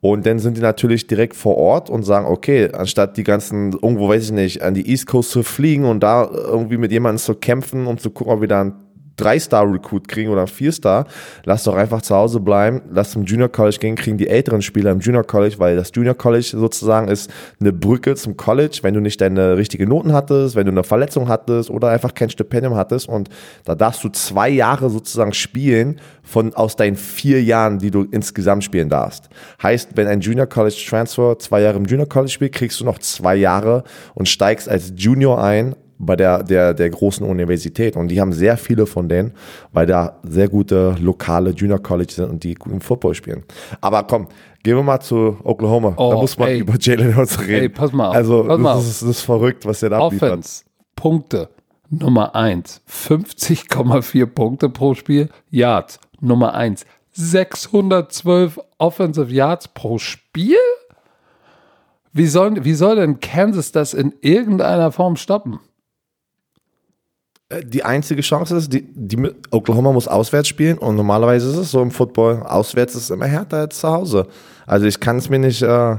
Und dann sind die natürlich direkt vor Ort und sagen, okay, anstatt die ganzen, irgendwo weiß ich nicht, an die East Coast zu fliegen und da irgendwie mit jemandem zu kämpfen, um zu gucken, ob wir da einen Drei-Star-Recruit kriegen oder Vier-Star, lass doch einfach zu Hause bleiben, lass zum Junior College gehen, kriegen die älteren Spieler im Junior College, weil das Junior College sozusagen ist eine Brücke zum College, wenn du nicht deine richtigen Noten hattest, wenn du eine Verletzung hattest oder einfach kein Stipendium hattest und da darfst du zwei Jahre sozusagen spielen von aus deinen vier Jahren, die du insgesamt spielen darfst. Heißt, wenn ein Junior College Transfer zwei Jahre im Junior College spielt, kriegst du noch zwei Jahre und steigst als Junior ein bei der, der, der großen Universität. Und die haben sehr viele von denen, weil da sehr gute lokale Junior College sind und die guten Football spielen. Aber komm, gehen wir mal zu Oklahoma. Oh, da muss man ey. über Jalen Hurts reden. Ey, pass mal auf. Also, pass das, ist, das ist verrückt, was der da abliefert. Offense, Punkte, Nummer 1, 50,4 Punkte pro Spiel. Yards, Nummer 1, 612 Offensive Yards pro Spiel? Wie soll, wie soll denn Kansas das in irgendeiner Form stoppen? Äh, Die einzige Chance ist, die, die, Oklahoma muss auswärts spielen und normalerweise ist es so im Football, auswärts ist es immer härter als zu Hause. Also ich kann es mir nicht, äh,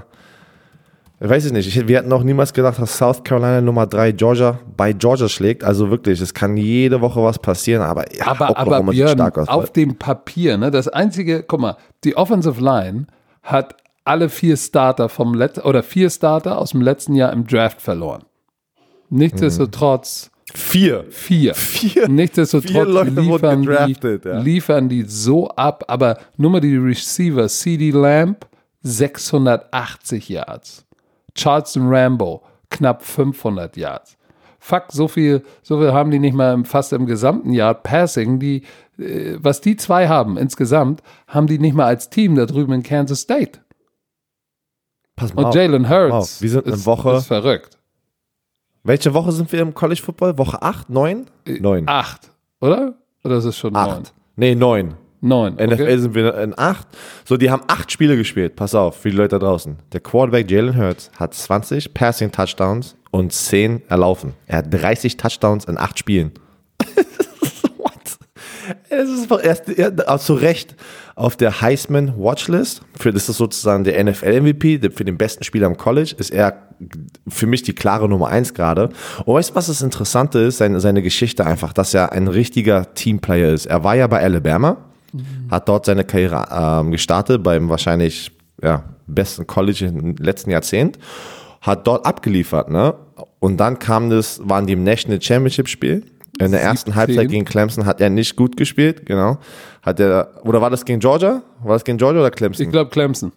ich weiß es nicht, ich, wir hätten auch niemals gedacht, dass South Carolina Nummer 3 Georgia bei Georgia schlägt. Also wirklich, es kann jede Woche was passieren, aber, ja, aber, aber Oklahoma sieht Björn, stark aus. auf dem Papier, ne, das einzige, guck mal, die Offensive Line hat alle vier Starter vom letzten oder vier Starter aus dem letzten Jahr im Draft verloren. Nichtsdestotrotz Vier. vier. Vier. Nichtsdestotrotz Vier Leute liefern, gedraftet, die, ja. liefern die so ab, aber nur mal die Receiver, CD Lamb 680 Yards, Charleston Rambo knapp 500 Yards. Fuck, so viel, so viel haben die nicht mal im, fast im gesamten Jahr Passing. Die, äh, was die zwei haben insgesamt, haben die nicht mal als Team da drüben in Kansas State. Pass mal Und. Jalen Hurts auf. Wir sind eine Woche. ist verrückt. Welche Woche sind wir im College Football? Woche 8? 9? 9. Acht, oder? Oder ist es schon neun? 8. Nee, 9. Neun. NFL Okay. sind wir in 8. So, die haben 8 Spiele gespielt. Pass auf, für die Leute da draußen. Der Quarterback Jalen Hurts hat 20 Passing Touchdowns und 10 erlaufen. Er hat 30 Touchdowns in 8 Spielen. Es ist erst er, auch zu Recht auf der Heisman Watchlist. Für das ist sozusagen der NFL MVP, der- für den besten Spieler im College ist er für mich die klare Nummer eins gerade. Und weißt du, was das Interessante ist? Seine, seine Geschichte einfach, dass er ein richtiger Teamplayer ist. Er war ja bei Alabama, hat dort seine Karriere ähm, gestartet beim wahrscheinlich ja, besten College im letzten Jahrzehnt, hat dort abgeliefert, ne? Und dann kam das, waren die im National Championship Spiel. In der ersten 17. Halbzeit gegen Clemson hat er nicht gut gespielt, genau. Hat er, oder war das gegen Georgia? War das gegen Georgia oder Clemson? Ich glaube Clemson.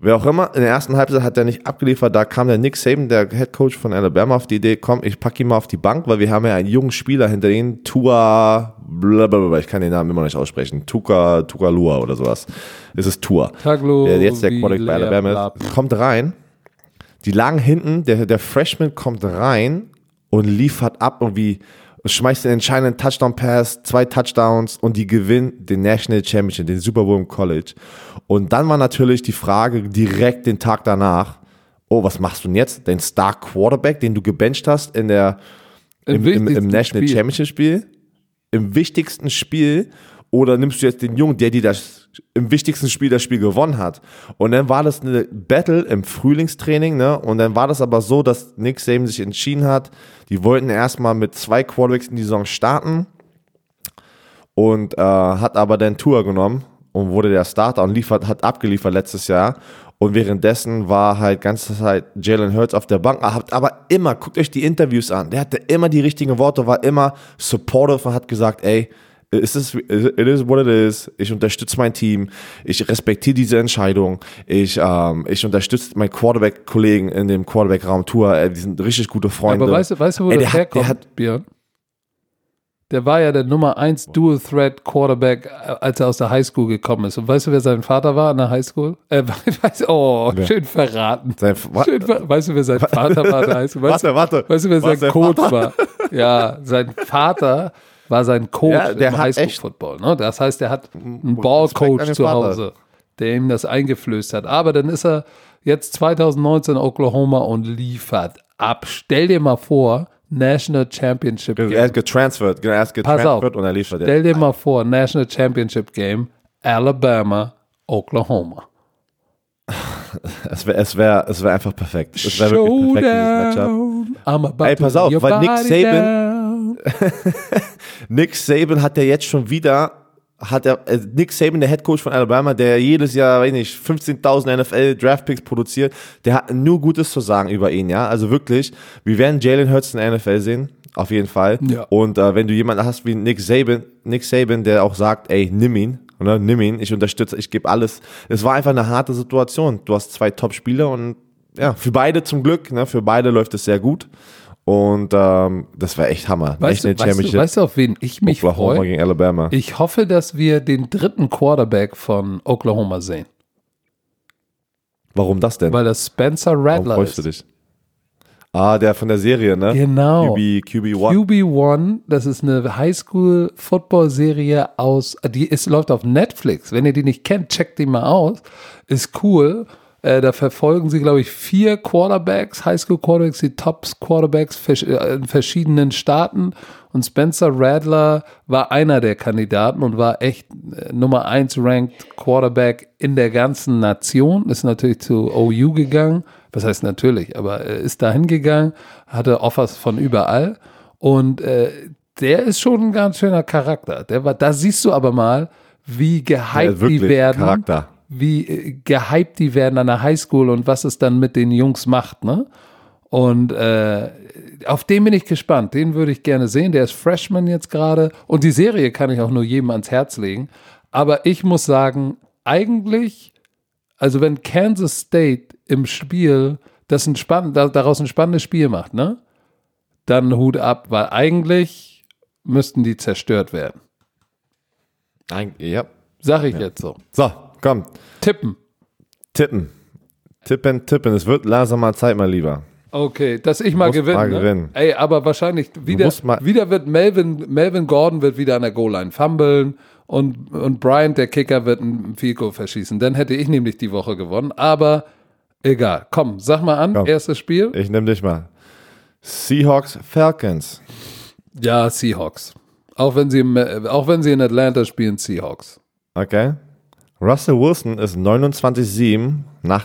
Wer auch immer, in der ersten Halbzeit hat er nicht abgeliefert. Da kam der Nick Saban, der Head Coach von Alabama, auf die Idee, komm, ich packe ihn mal auf die Bank, weil wir haben ja einen jungen Spieler hinter ihnen, Tua, blablabla, ich kann den Namen immer nicht aussprechen, Tuka, Tuka Lua oder sowas. Es ist Tua. Taglo, Der jetzt der Quarterback bei Alabama ist, kommt rein, Die lagen hinten, der, der Freshman kommt rein und liefert ab irgendwie, schmeißt den entscheidenden Touchdown-Pass, zwei Touchdowns und die gewinnen den National Championship, den Super Bowl im College. Und dann war natürlich die Frage direkt den Tag danach, oh, was machst du denn jetzt? Den Star Quarterback, den du gebencht hast in der, im, im, im National Spiel. Championship Spiel, im wichtigsten Spiel, oder nimmst du jetzt den Jungen, der dir das im wichtigsten Spiel das Spiel gewonnen hat? Und dann war das eine Battle im Frühlingstraining, ne? Und dann war das aber so, dass Nick Saban sich entschieden hat, die wollten erstmal mit zwei Quarterbacks in die Saison starten und äh, hat aber dann Tour genommen und wurde der Starter und liefert, hat abgeliefert letztes Jahr. Und währenddessen war halt ganze Zeit Jalen Hurts auf der Bank. Aber immer, guckt euch die Interviews an. Der hatte immer die richtigen Worte, war immer supportive und hat gesagt, ey, es ist, it is what it is. Ich unterstütze mein Team. Ich respektiere diese Entscheidung. Ich, ähm, ich unterstütze meinen Quarterback-Kollegen in dem Quarterback-Raum Tour. Die sind richtig gute Freunde. Aber weißt du, weißt du wo Ey, das der herkommt, hat, der hat, Björn? Der war ja der Nummer 1 Dual Threat Quarterback, äh, als er aus der Highschool gekommen ist. Und weißt du, wer sein Vater war an der Highschool? Äh, weiß, oh, ja. schön verraten. Sein, schön ver weißt du, wer sein Vater war an der Highschool? Weißt, warte, warte. Weißt du, wer sein Coach war? Ja, sein Vater war sein Coach ja, im Highschool-Football. Ne? Das heißt, er hat einen Ballcoach zu Hause, der ihm das eingeflößt hat. Aber dann ist er jetzt 2019 in Oklahoma und liefert ab. Stell dir mal vor, National Championship Game. Er ist getransfert, er ist getransfert und er liefert. Stell dir mal vor, National Championship Game, Alabama, Oklahoma. es wäre es wär, es wär einfach perfekt. Es wäre wirklich perfekt, dieses Matchup. Ey, pass auf, weil Nick Saban, Nick Saban hat ja jetzt schon wieder, hat er, äh, Nick Saban, der Head Coach von Alabama, der jedes Jahr, weiß nicht, 15.000 NFL Draftpicks produziert, der hat nur Gutes zu sagen über ihn, ja. Also wirklich, wir werden Jalen Hurts in der NFL sehen, auf jeden Fall. Ja. Und äh, wenn du jemanden hast wie Nick Saban, Nick Saban, der auch sagt, ey, nimm ihn, oder? Nimm ihn, ich unterstütze, ich gebe alles. Es war einfach eine harte Situation. Du hast zwei Top-Spieler und ja, für beide zum Glück, ne, für beide läuft es sehr gut. Und ähm, das war echt Hammer. Weißt, echt du, weißt, du, weißt du, auf wen ich mich Oklahoma freue? gegen Alabama. Ich hoffe, dass wir den dritten Quarterback von Oklahoma sehen. Warum das denn? Weil das Spencer Rattler Warum freust ist. Du dich? Ah, der von der Serie, ne? Genau. QB, QB1. QB1, das ist eine Highschool-Football-Serie aus, die ist, läuft auf Netflix. Wenn ihr die nicht kennt, checkt die mal aus. Ist cool. Äh, da verfolgen sie, glaube ich, vier Quarterbacks, Highschool-Quarterbacks, die Tops-Quarterbacks äh, in verschiedenen Staaten. Und Spencer Radler war einer der Kandidaten und war echt äh, Nummer 1 ranked Quarterback in der ganzen Nation. Ist natürlich zu OU gegangen was heißt natürlich, aber er ist da hingegangen, hatte Offers von überall und äh, der ist schon ein ganz schöner Charakter. Der war, da siehst du aber mal, wie gehypt ja, die werden. Charakter. Wie äh, gehypt die werden an der Highschool und was es dann mit den Jungs macht, ne? Und äh, auf den bin ich gespannt. Den würde ich gerne sehen. Der ist Freshman jetzt gerade. Und die Serie kann ich auch nur jedem ans Herz legen. Aber ich muss sagen, eigentlich, also wenn Kansas State im Spiel das ein spann daraus ein spannendes Spiel macht, ne? Dann Hut ab, weil eigentlich müssten die zerstört werden. Ein, ja. Sag ich ja. jetzt so. So, komm. Tippen. Tippen. Tippen, tippen. Es wird langsam mal Zeit, mal lieber. Okay, dass ich mal gewinne. Mal ne? gewinnen. Ey, aber wahrscheinlich wieder, wieder wird Melvin, Melvin Gordon wird wieder an der Goal-Line fummeln und, und Bryant, der Kicker, wird ein Goal verschießen. Dann hätte ich nämlich die Woche gewonnen. Aber Egal. Komm, sag mal an, Komm. erstes Spiel. Ich nehme dich mal. Seahawks, Falcons. Ja, Seahawks. Auch wenn sie, auch wenn sie in Atlanta spielen, Seahawks. Okay. Russell Wilson ist 29-7,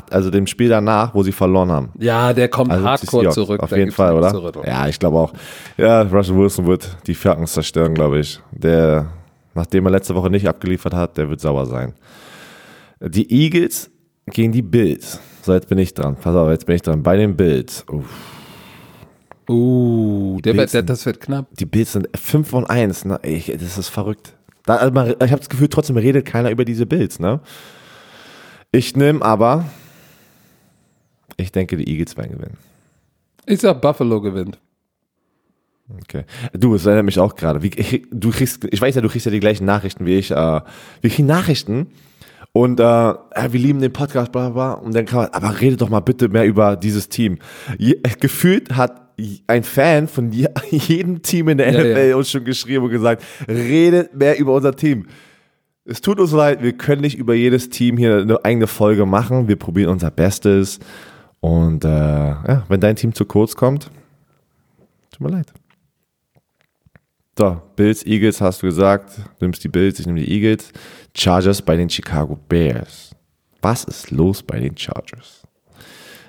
also dem Spiel danach, wo sie verloren haben. Ja, der kommt also hardcore zurück. Auf jeden Fall, oder? Zurück. Ja, ich glaube auch. Ja, Russell Wilson wird die Falcons zerstören, glaube ich. Der, nachdem er letzte Woche nicht abgeliefert hat, der wird sauer sein. Die Eagles gegen die Bills. So, jetzt bin ich dran. Pass auf, jetzt bin ich dran. Bei den Bills. Uff. Uh, der, Bills, der, das wird knapp. Die Bills sind 5 und 1. Ne? Ich, das ist verrückt. Da, also man, ich habe das Gefühl, trotzdem redet keiner über diese Bills. Ne? Ich nehme aber, ich denke, die Eagles werden gewinnen. Ich sag, Buffalo gewinnt. Okay. Du, es erinnert mich auch gerade. du kriegst, ich weiß ja, du kriegst ja die gleichen Nachrichten wie ich. Äh, wir kriegen Nachrichten Und äh, ja, wir lieben den Podcast, bla bla bla. Und dann kann man, aber redet doch mal bitte mehr über dieses Team. Je, gefühlt hat ein Fan von je, jedem Team in der Ja, NFL ja. uns schon geschrieben und gesagt, redet mehr über unser Team. Es tut uns leid, wir können nicht über jedes Team hier eine eigene Folge machen. Wir probieren unser Bestes. Und äh, ja, wenn dein Team zu kurz kommt, tut mir leid. So, Bills, Eagles hast du gesagt. Du nimmst die Bills, ich nehme die Eagles. Chargers bei den Chicago Bears. Was ist los bei den Chargers?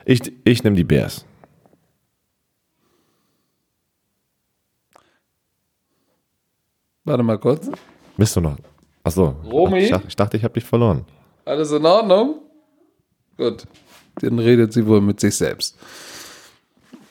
Ich, ich nehme die Bears. Warte mal kurz. Bist du noch? Achso. Romy? Ich, dachte- ich dachte, ich habe dich verloren. Alles in Ordnung? Gut. Dann redet sie wohl mit sich selbst.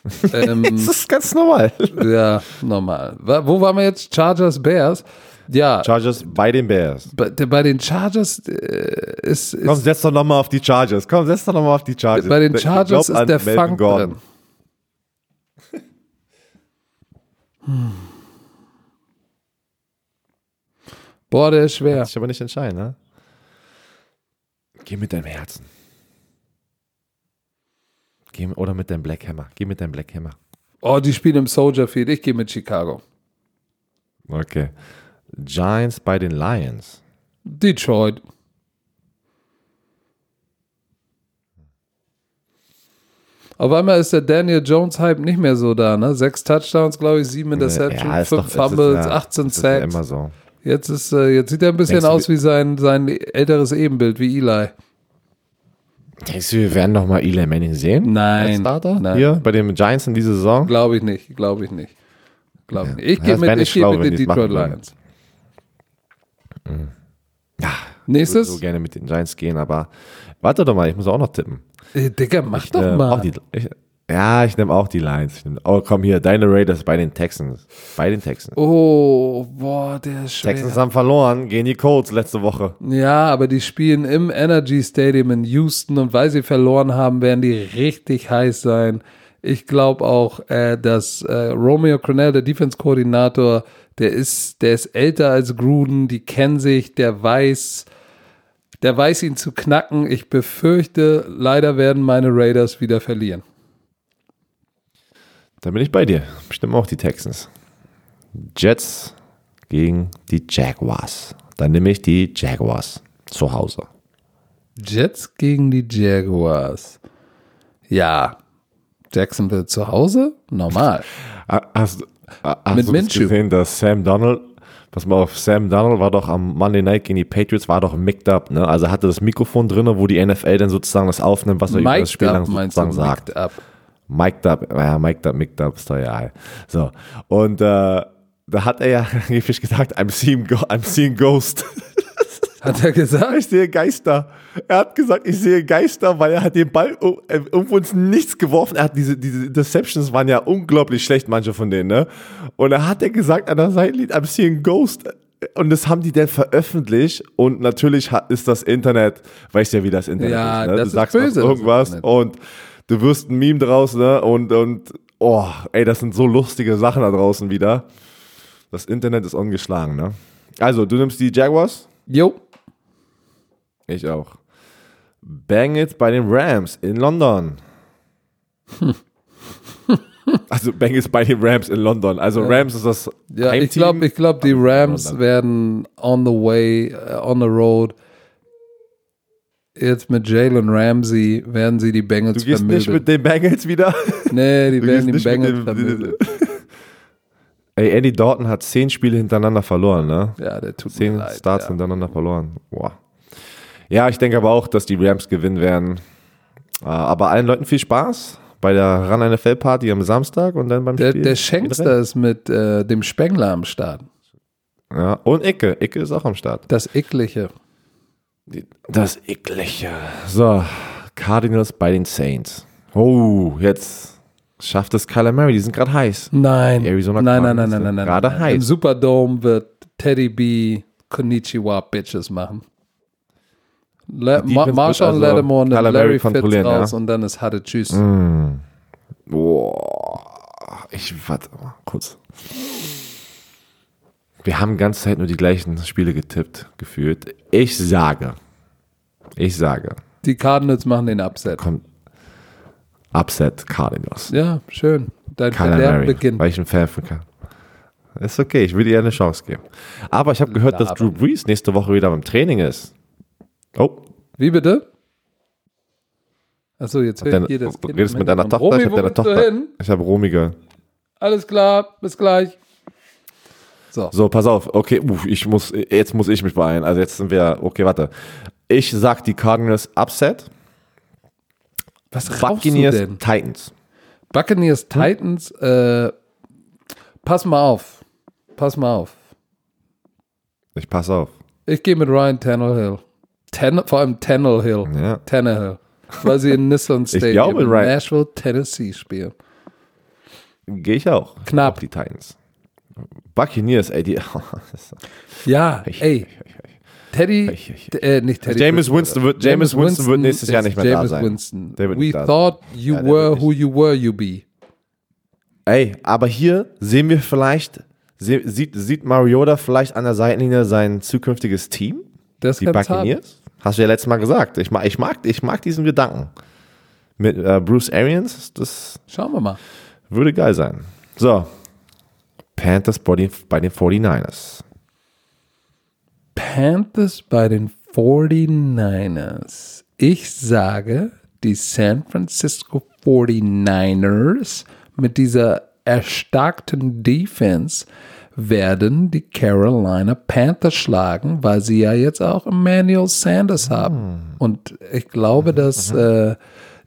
ähm, Das ist ganz normal. ja, normal. Wo waren wir jetzt? Chargers, Bears? Ja, Chargers bei den Bears. bei, bei den Chargers äh, ist, Komm, ist setz doch nochmal auf die Chargers. Komm, setz doch nochmal auf die Chargers. bei den Chargers ist der Melvin Funk Gordon. drin. Hm. Boah, der ist schwer. Kannst dich aber nicht entscheiden, ne? Geh mit deinem Herzen. Geh, mit- oder mit deinem Black Hammer. Geh mit deinem Black Hammer. Oh, die spielen im Soldier Field. Ich gehe mit Chicago. Okay. Giants bei den Lions. Detroit. Auf einmal ist der Daniel Jones Hype nicht mehr so da, ne? Sechs Touchdowns, glaube ich, sieben Interceptions, Ja, fünf doch- es ist Fumbles, ja- 18 Das ist ja Sacks. immer so. Jetzt ist, äh, jetzt sieht er ein bisschen Denkst aus wie sein, sein älteres Ebenbild, wie Eli. Denkst du, wir werden noch mal Eli Manning sehen? Nein, nein. Hier bei den Giants in dieser Saison? Glaube ich nicht, glaube ich nicht. Glaube ich nicht. Ich Ja, gehe mit, ich schlau, mit wenn den Detroit. Lions. Ja, Nächstes? Ich würde so gerne mit den Giants gehen, aber warte doch mal, ich muss auch noch tippen. Äh, Digga, mach Ich doch nehm mal. Die, ich, ja, ich nehme auch die Lions. Ich nehm, oh, komm hier, deine Raiders bei den Texans. Bei den Texans. oh, boah, der ist schwer. Texans haben verloren gegen die Colts letzte Woche. Ja, aber die spielen im Energy Stadium in Houston und weil sie verloren haben, werden die richtig heiß sein. Ich glaube auch, äh, dass äh, Romeo Cornell, der Defense-Koordinator, der ist, der ist älter als Gruden, die kennen sich, der weiß, der weiß ihn zu knacken. Ich befürchte, leider werden meine Raiders wieder verlieren. Da bin ich bei dir. Bestimmt auch die Texans. Jets gegen die Jaguars. Dann nehme ich die Jaguars zu Hause. Jets gegen die Jaguars. Ja. Jacksonville zu Hause? Normal. Hast, hast Mit du das gesehen, dass Sam Donald, pass mal auf, Sam Donald war doch am Monday Night gegen die Patriots, war doch mic'd up, ne? Also hatte das Mikrofon drin, wo die NFL dann sozusagen das aufnimmt, was er über das Spiel lang sozusagen sagt. Up. Mic'd up, ja, mic'd up, mic'd up, ist doch ja. So. Und äh, da hat er ja angeblich gesagt, I'm seeing, I'm seeing Ghost. Hat er gesagt? Ich sehe Geister. Er hat gesagt, ich sehe Geister, weil er hat den Ball äh, irgendwo ins Nichts geworfen. Er hat diese, diese Interceptions waren ja unglaublich schlecht, manche von denen, ne? Und da hat er gesagt an der Seitenlinie, I'm seeing Ghost. Und das haben die dann veröffentlicht. Und natürlich ist das Internet, weißt ja, wie das Internet Ja, ist, ne? das Du ist sagst böse, irgendwas und du wirst ein Meme draus, ne? Und, und, oh, ey, das sind so lustige Sachen da draußen wieder. Das Internet ist ungeschlagen, ne? Also, du nimmst die Jaguars? Jo. Ich auch. Bang it bei den Rams in London. also Bang it bei den Rams in London. Also Rams ist das Ja, ich Heimteam. glaube, ich glaub, die Rams werden on the way, uh, on the road. Jetzt mit Jalen Ramsey werden sie die Bengals du gehst nicht vermöbeln. mit den Bengals wieder. nee, die Du werden die nicht Bengals vermöbeln. Ey, Andy Dalton hat zehn Spiele hintereinander verloren, ne? Ja, der tut mir Zehn leid. Starts ja. hintereinander verloren. Boah. Ja, ich denke aber auch, dass die Rams gewinnen werden. Äh, Aber allen Leuten viel Spaß bei der Run NFL Party am Samstag und dann beim Der, Spiel. der Schenkster ist mit äh, dem Spengler am Start. Ja, und Icke. Icke ist auch am Start. Das Eklige. Das Eklige. So, Cardinals bei den Saints. Oh, jetzt schafft es Kyler Murray. Die sind gerade heiß. Nein. Die Arizona nein, nein, nein, nein, nein, nein. gerade heiß. Im Superdome wird Teddy B Konnichiwa Bitches machen. Le Ma wird also Lattimore und Larry Fitz raus ja? und dann ist Hatte Tschüss. Boah. Ich warte mal kurz. Wir haben die ganze Zeit nur die gleichen Spiele getippt, gefühlt. Ich sage, Ich sage, Die Cardinals machen den Upset. kommt Upset Cardinals. Ja, schön. Dein Verderben beginnt. weil ich ein Fan von Kyler. Ist okay, ich will ihr eine Chance geben. Aber ich habe gehört, dass Drew. Brees nächste Woche wieder beim Training ist. Oh, Wie bitte? Achso, jetzt das du Kind redest mit deiner. Tochter? Romy, ich habe deine willst du Tochter. Ich habe Romy gehört. Alles klar, bis gleich. So, So, pass auf. Okay, uff, ich muss, jetzt muss ich mich beeilen. Also jetzt sind wir, okay, warte. Ich sag die Cardinals Upset. was rauchst du Buccaneers denn? Titans. Buccaneers Titans, äh, pass mal auf. Pass mal auf. Ich pass auf. Ich gehe mit Ryan Tannehill. Tan vor allem Tannehill. Ja. Tannehill. Weil sie in Nissan Stadium in Nashville, Tennessee spielen. Gehe ich auch. Knapp. Auf die Titans. Buccaneers, ey, die. Ja, ey, Teddy, äh, nicht Teddy. James. Winston wird- James Winston wird nächstes Jahr nicht mehr da James sein. Winston. Der wird We da sein. thought you Ja, were who you were, you be. Ey, aber hier sehen wir vielleicht, sieht, sieht Mariota vielleicht an der Seitenlinie sein zukünftiges Team? Das Die kann's haben. Buccaneers? Hast du ja letztes Mal gesagt. Ich mag, ich mag, ich mag diesen Gedanken. Mit äh, Bruce Arians, das Schauen wir mal. würde geil sein. So. Panthers bei den, bei den 49ers. Panthers bei den 49ers. Ich sage, die San Francisco 49ers mit dieser erstarkten Defense werden die Carolina Panthers schlagen, weil sie ja jetzt auch Emmanuel Sanders haben. Und ich glaube, dass äh,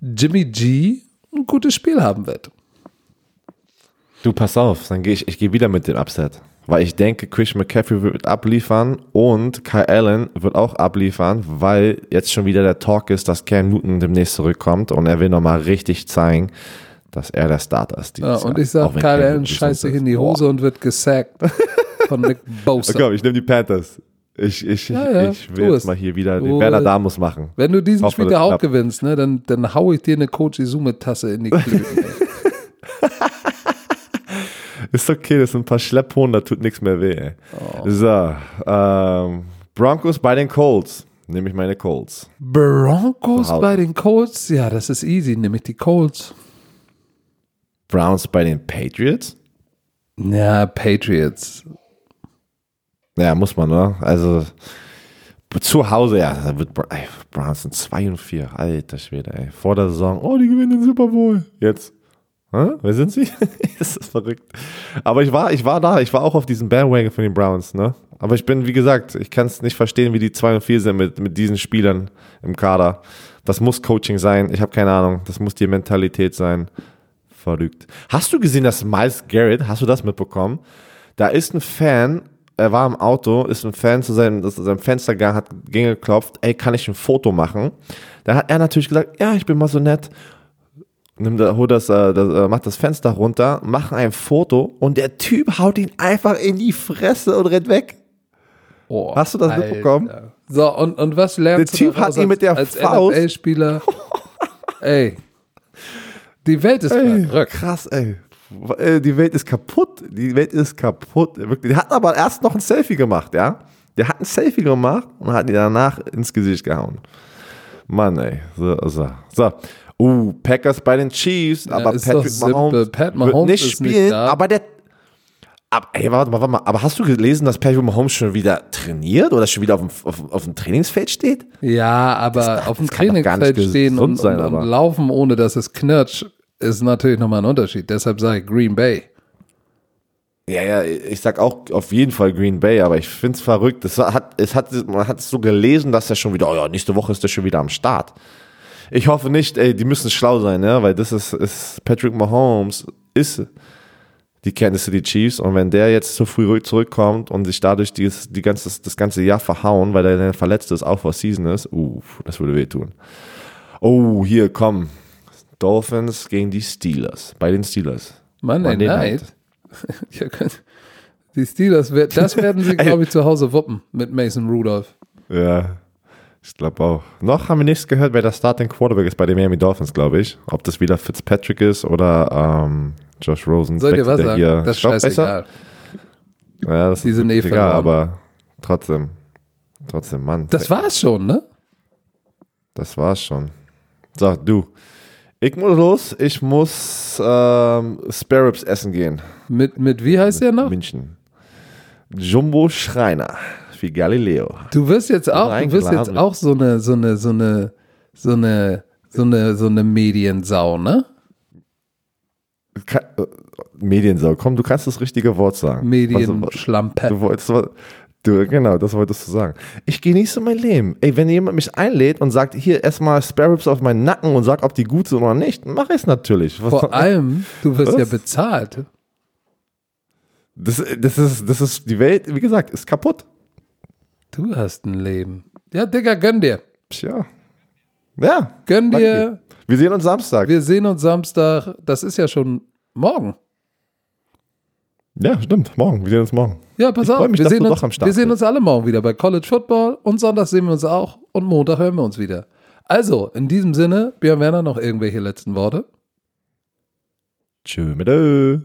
Jimmy G ein gutes Spiel haben wird. Du, pass auf, dann gehe ich, ich gehe wieder mit dem Upset. Weil ich denke, Christian McCaffrey wird abliefern und Kyle Allen wird auch abliefern, weil jetzt schon wieder der Talk ist, dass Cam Newton demnächst zurückkommt und er will nochmal richtig zeigen, dass er der Starter ist. Ja, und Jahr. ich sage, Kyle Allen scheißt sich in die. Hose und wird gesackt von Nick Boah. Bosa. Komm, ich nehme die Panthers. Ich, ich, Ja, ja, ich will jetzt mal hier wieder den Werner. Damus machen. Wenn du diesen Hoffe, Spiel auch gewinnst, ne, dann, dann hau ich dir eine Coach Izume-Tasse in die Klöten. Ist okay, das sind ein paar Schlepphohn, da tut nichts mehr weh. Ey. Oh. So, ähm, Broncos bei den Colts. Nehme ich meine Colts. Broncos Wow. bei den Colts? Ja, das ist easy, nämlich die Colts. Browns bei den Patriots. Ja, Patriots. Ja, muss man, ne? Also zu Hause, ja, da wird ey, Browns sind 2 und 4. Alter Schwede, ey. Vor der Saison, oh, die gewinnen den Super Bowl. Jetzt. Hä? Wer sind sie? das ist verrückt. Aber ich war, ich war da, ich war auch auf diesem Bandwagon von den Browns, ne? Aber ich bin, wie gesagt, ich kann es nicht verstehen, wie die 2 und 4 sind mit, mit diesen Spielern im Kader. Das muss Coaching sein. Ich habe keine Ahnung. Das muss die Mentalität sein. Verrückt. Hast du gesehen, dass Miles Garrett, hast du das mitbekommen? Da ist ein Fan, er war im Auto, ist ein Fan zu seinem, zu seinem Fenster gegangen, hat geklopft, ey, kann ich ein Foto machen? Da hat er natürlich gesagt, ja, ich bin mal so nett. Nimm da, hol das, äh, das, äh, macht das Fenster runter, machen ein Foto und der Typ haut ihn einfach in die Fresse und rennt weg. Oh, Hast du das Alter. mitbekommen? So, und, und was lernst Der du Typ hat ihn mit der als, Faust- spieler Ey, die Welt ist Ey, verrückt. krass, ey. Äh, Die Welt ist kaputt. Die Welt ist kaputt. Wirklich. Der hat aber erst noch ein Selfie gemacht, ja? Der hat ein Selfie gemacht und hat ihn danach ins Gesicht gehauen. Mann, ey. So, so. so. Uh, Packers bei den Chiefs, aber ist doch Patrick. Mahomes, Pat wird Mahomes nicht ist nicht spielen, da. aber der aber, ey, warte mal, warte mal. Aber hast du gelesen, dass Patrick Mahomes schon wieder trainiert oder schon wieder auf dem, auf, auf dem Trainingsfeld steht? Ja, aber auf dem nicht Trainingsfeld stehen und, sein, und, und aber. laufen, ohne dass es knirscht, ist natürlich nochmal ein Unterschied. Deshalb sage ich Green Bay. Ja, ja, ich sag auch auf jeden Fall Green Bay, aber ich find's verrückt. Es hat, es hat, man hat so gelesen, dass er schon wieder, oh ja, nächste Woche ist er schon wieder am Start. Ich hoffe nicht, ey, die müssen schlau sein, ne, weil das ist, ist Patrick Mahomes ist die Kansas City Chiefs und wenn der jetzt zu früh zurückkommt und sich dadurch dieses, die ganze, das ganze Jahr verhauen, weil er dann verletzt ist, auch was Season ist, uh, das würde wehtun. Oh, hier, komm. Dolphins gegen die Steelers, bei den Steelers. Monday, Monday Night. Ja, die Steelers, das werden sie, glaube ich, zu Hause wuppen mit Mason Rudolph. Ja, ich glaube auch. Noch haben wir nichts gehört, wer der Starting Quarterback ist bei den Miami Dolphins, glaube ich. Ob das wieder Fitzpatrick ist oder ähm, Josh Rosen. Soll dir was sagen? hier- das ist scheißegal. Ja, das Die sind eh ist egal, aber trotzdem. Trotzdem, Mann. Das war's schon, ne? Das war's schon. So, du. Ich muss los. Ich muss ähm, Spare Ribs essen gehen. Mit, mit wie heißt der noch? München. Jumbo Schreiner. Wie Galileo. Du wirst jetzt auch, du wirst jetzt auch so eine, so eine, so eine, so eine, so eine, so eine Mediensau, ne? Ka äh, Mediensau. Komm, du kannst das richtige Wort sagen. Medienschlampe. Du wolltest, du, genau, das wolltest du sagen. Ich genieße mein Leben. Ey, wenn jemand mich einlädt und sagt, hier, erstmal Spare Ribs auf meinen Nacken und sag, ob die gut sind oder nicht, mach ich es natürlich. Was- Vor allem, du wirst Was? ja bezahlt. Das, das, ist, das ist, die Welt, wie gesagt, ist kaputt. Du hast ein Leben. Ja, Digga, gönn dir. Tja. Ja. Gönn danke dir. Wir sehen uns Samstag. Wir sehen uns Samstag. Das ist ja schon morgen. ja, stimmt. Morgen. Wir sehen uns morgen. Ja, pass Ich auf. mich, wir, sehen uns, doch am Start wir sehen uns alle morgen wieder bei College Football und Sonntag sehen wir uns auch und Montag hören wir uns wieder. Also, in diesem Sinne, Björn Werner, noch irgendwelche letzten Worte? Tschö mit Ö.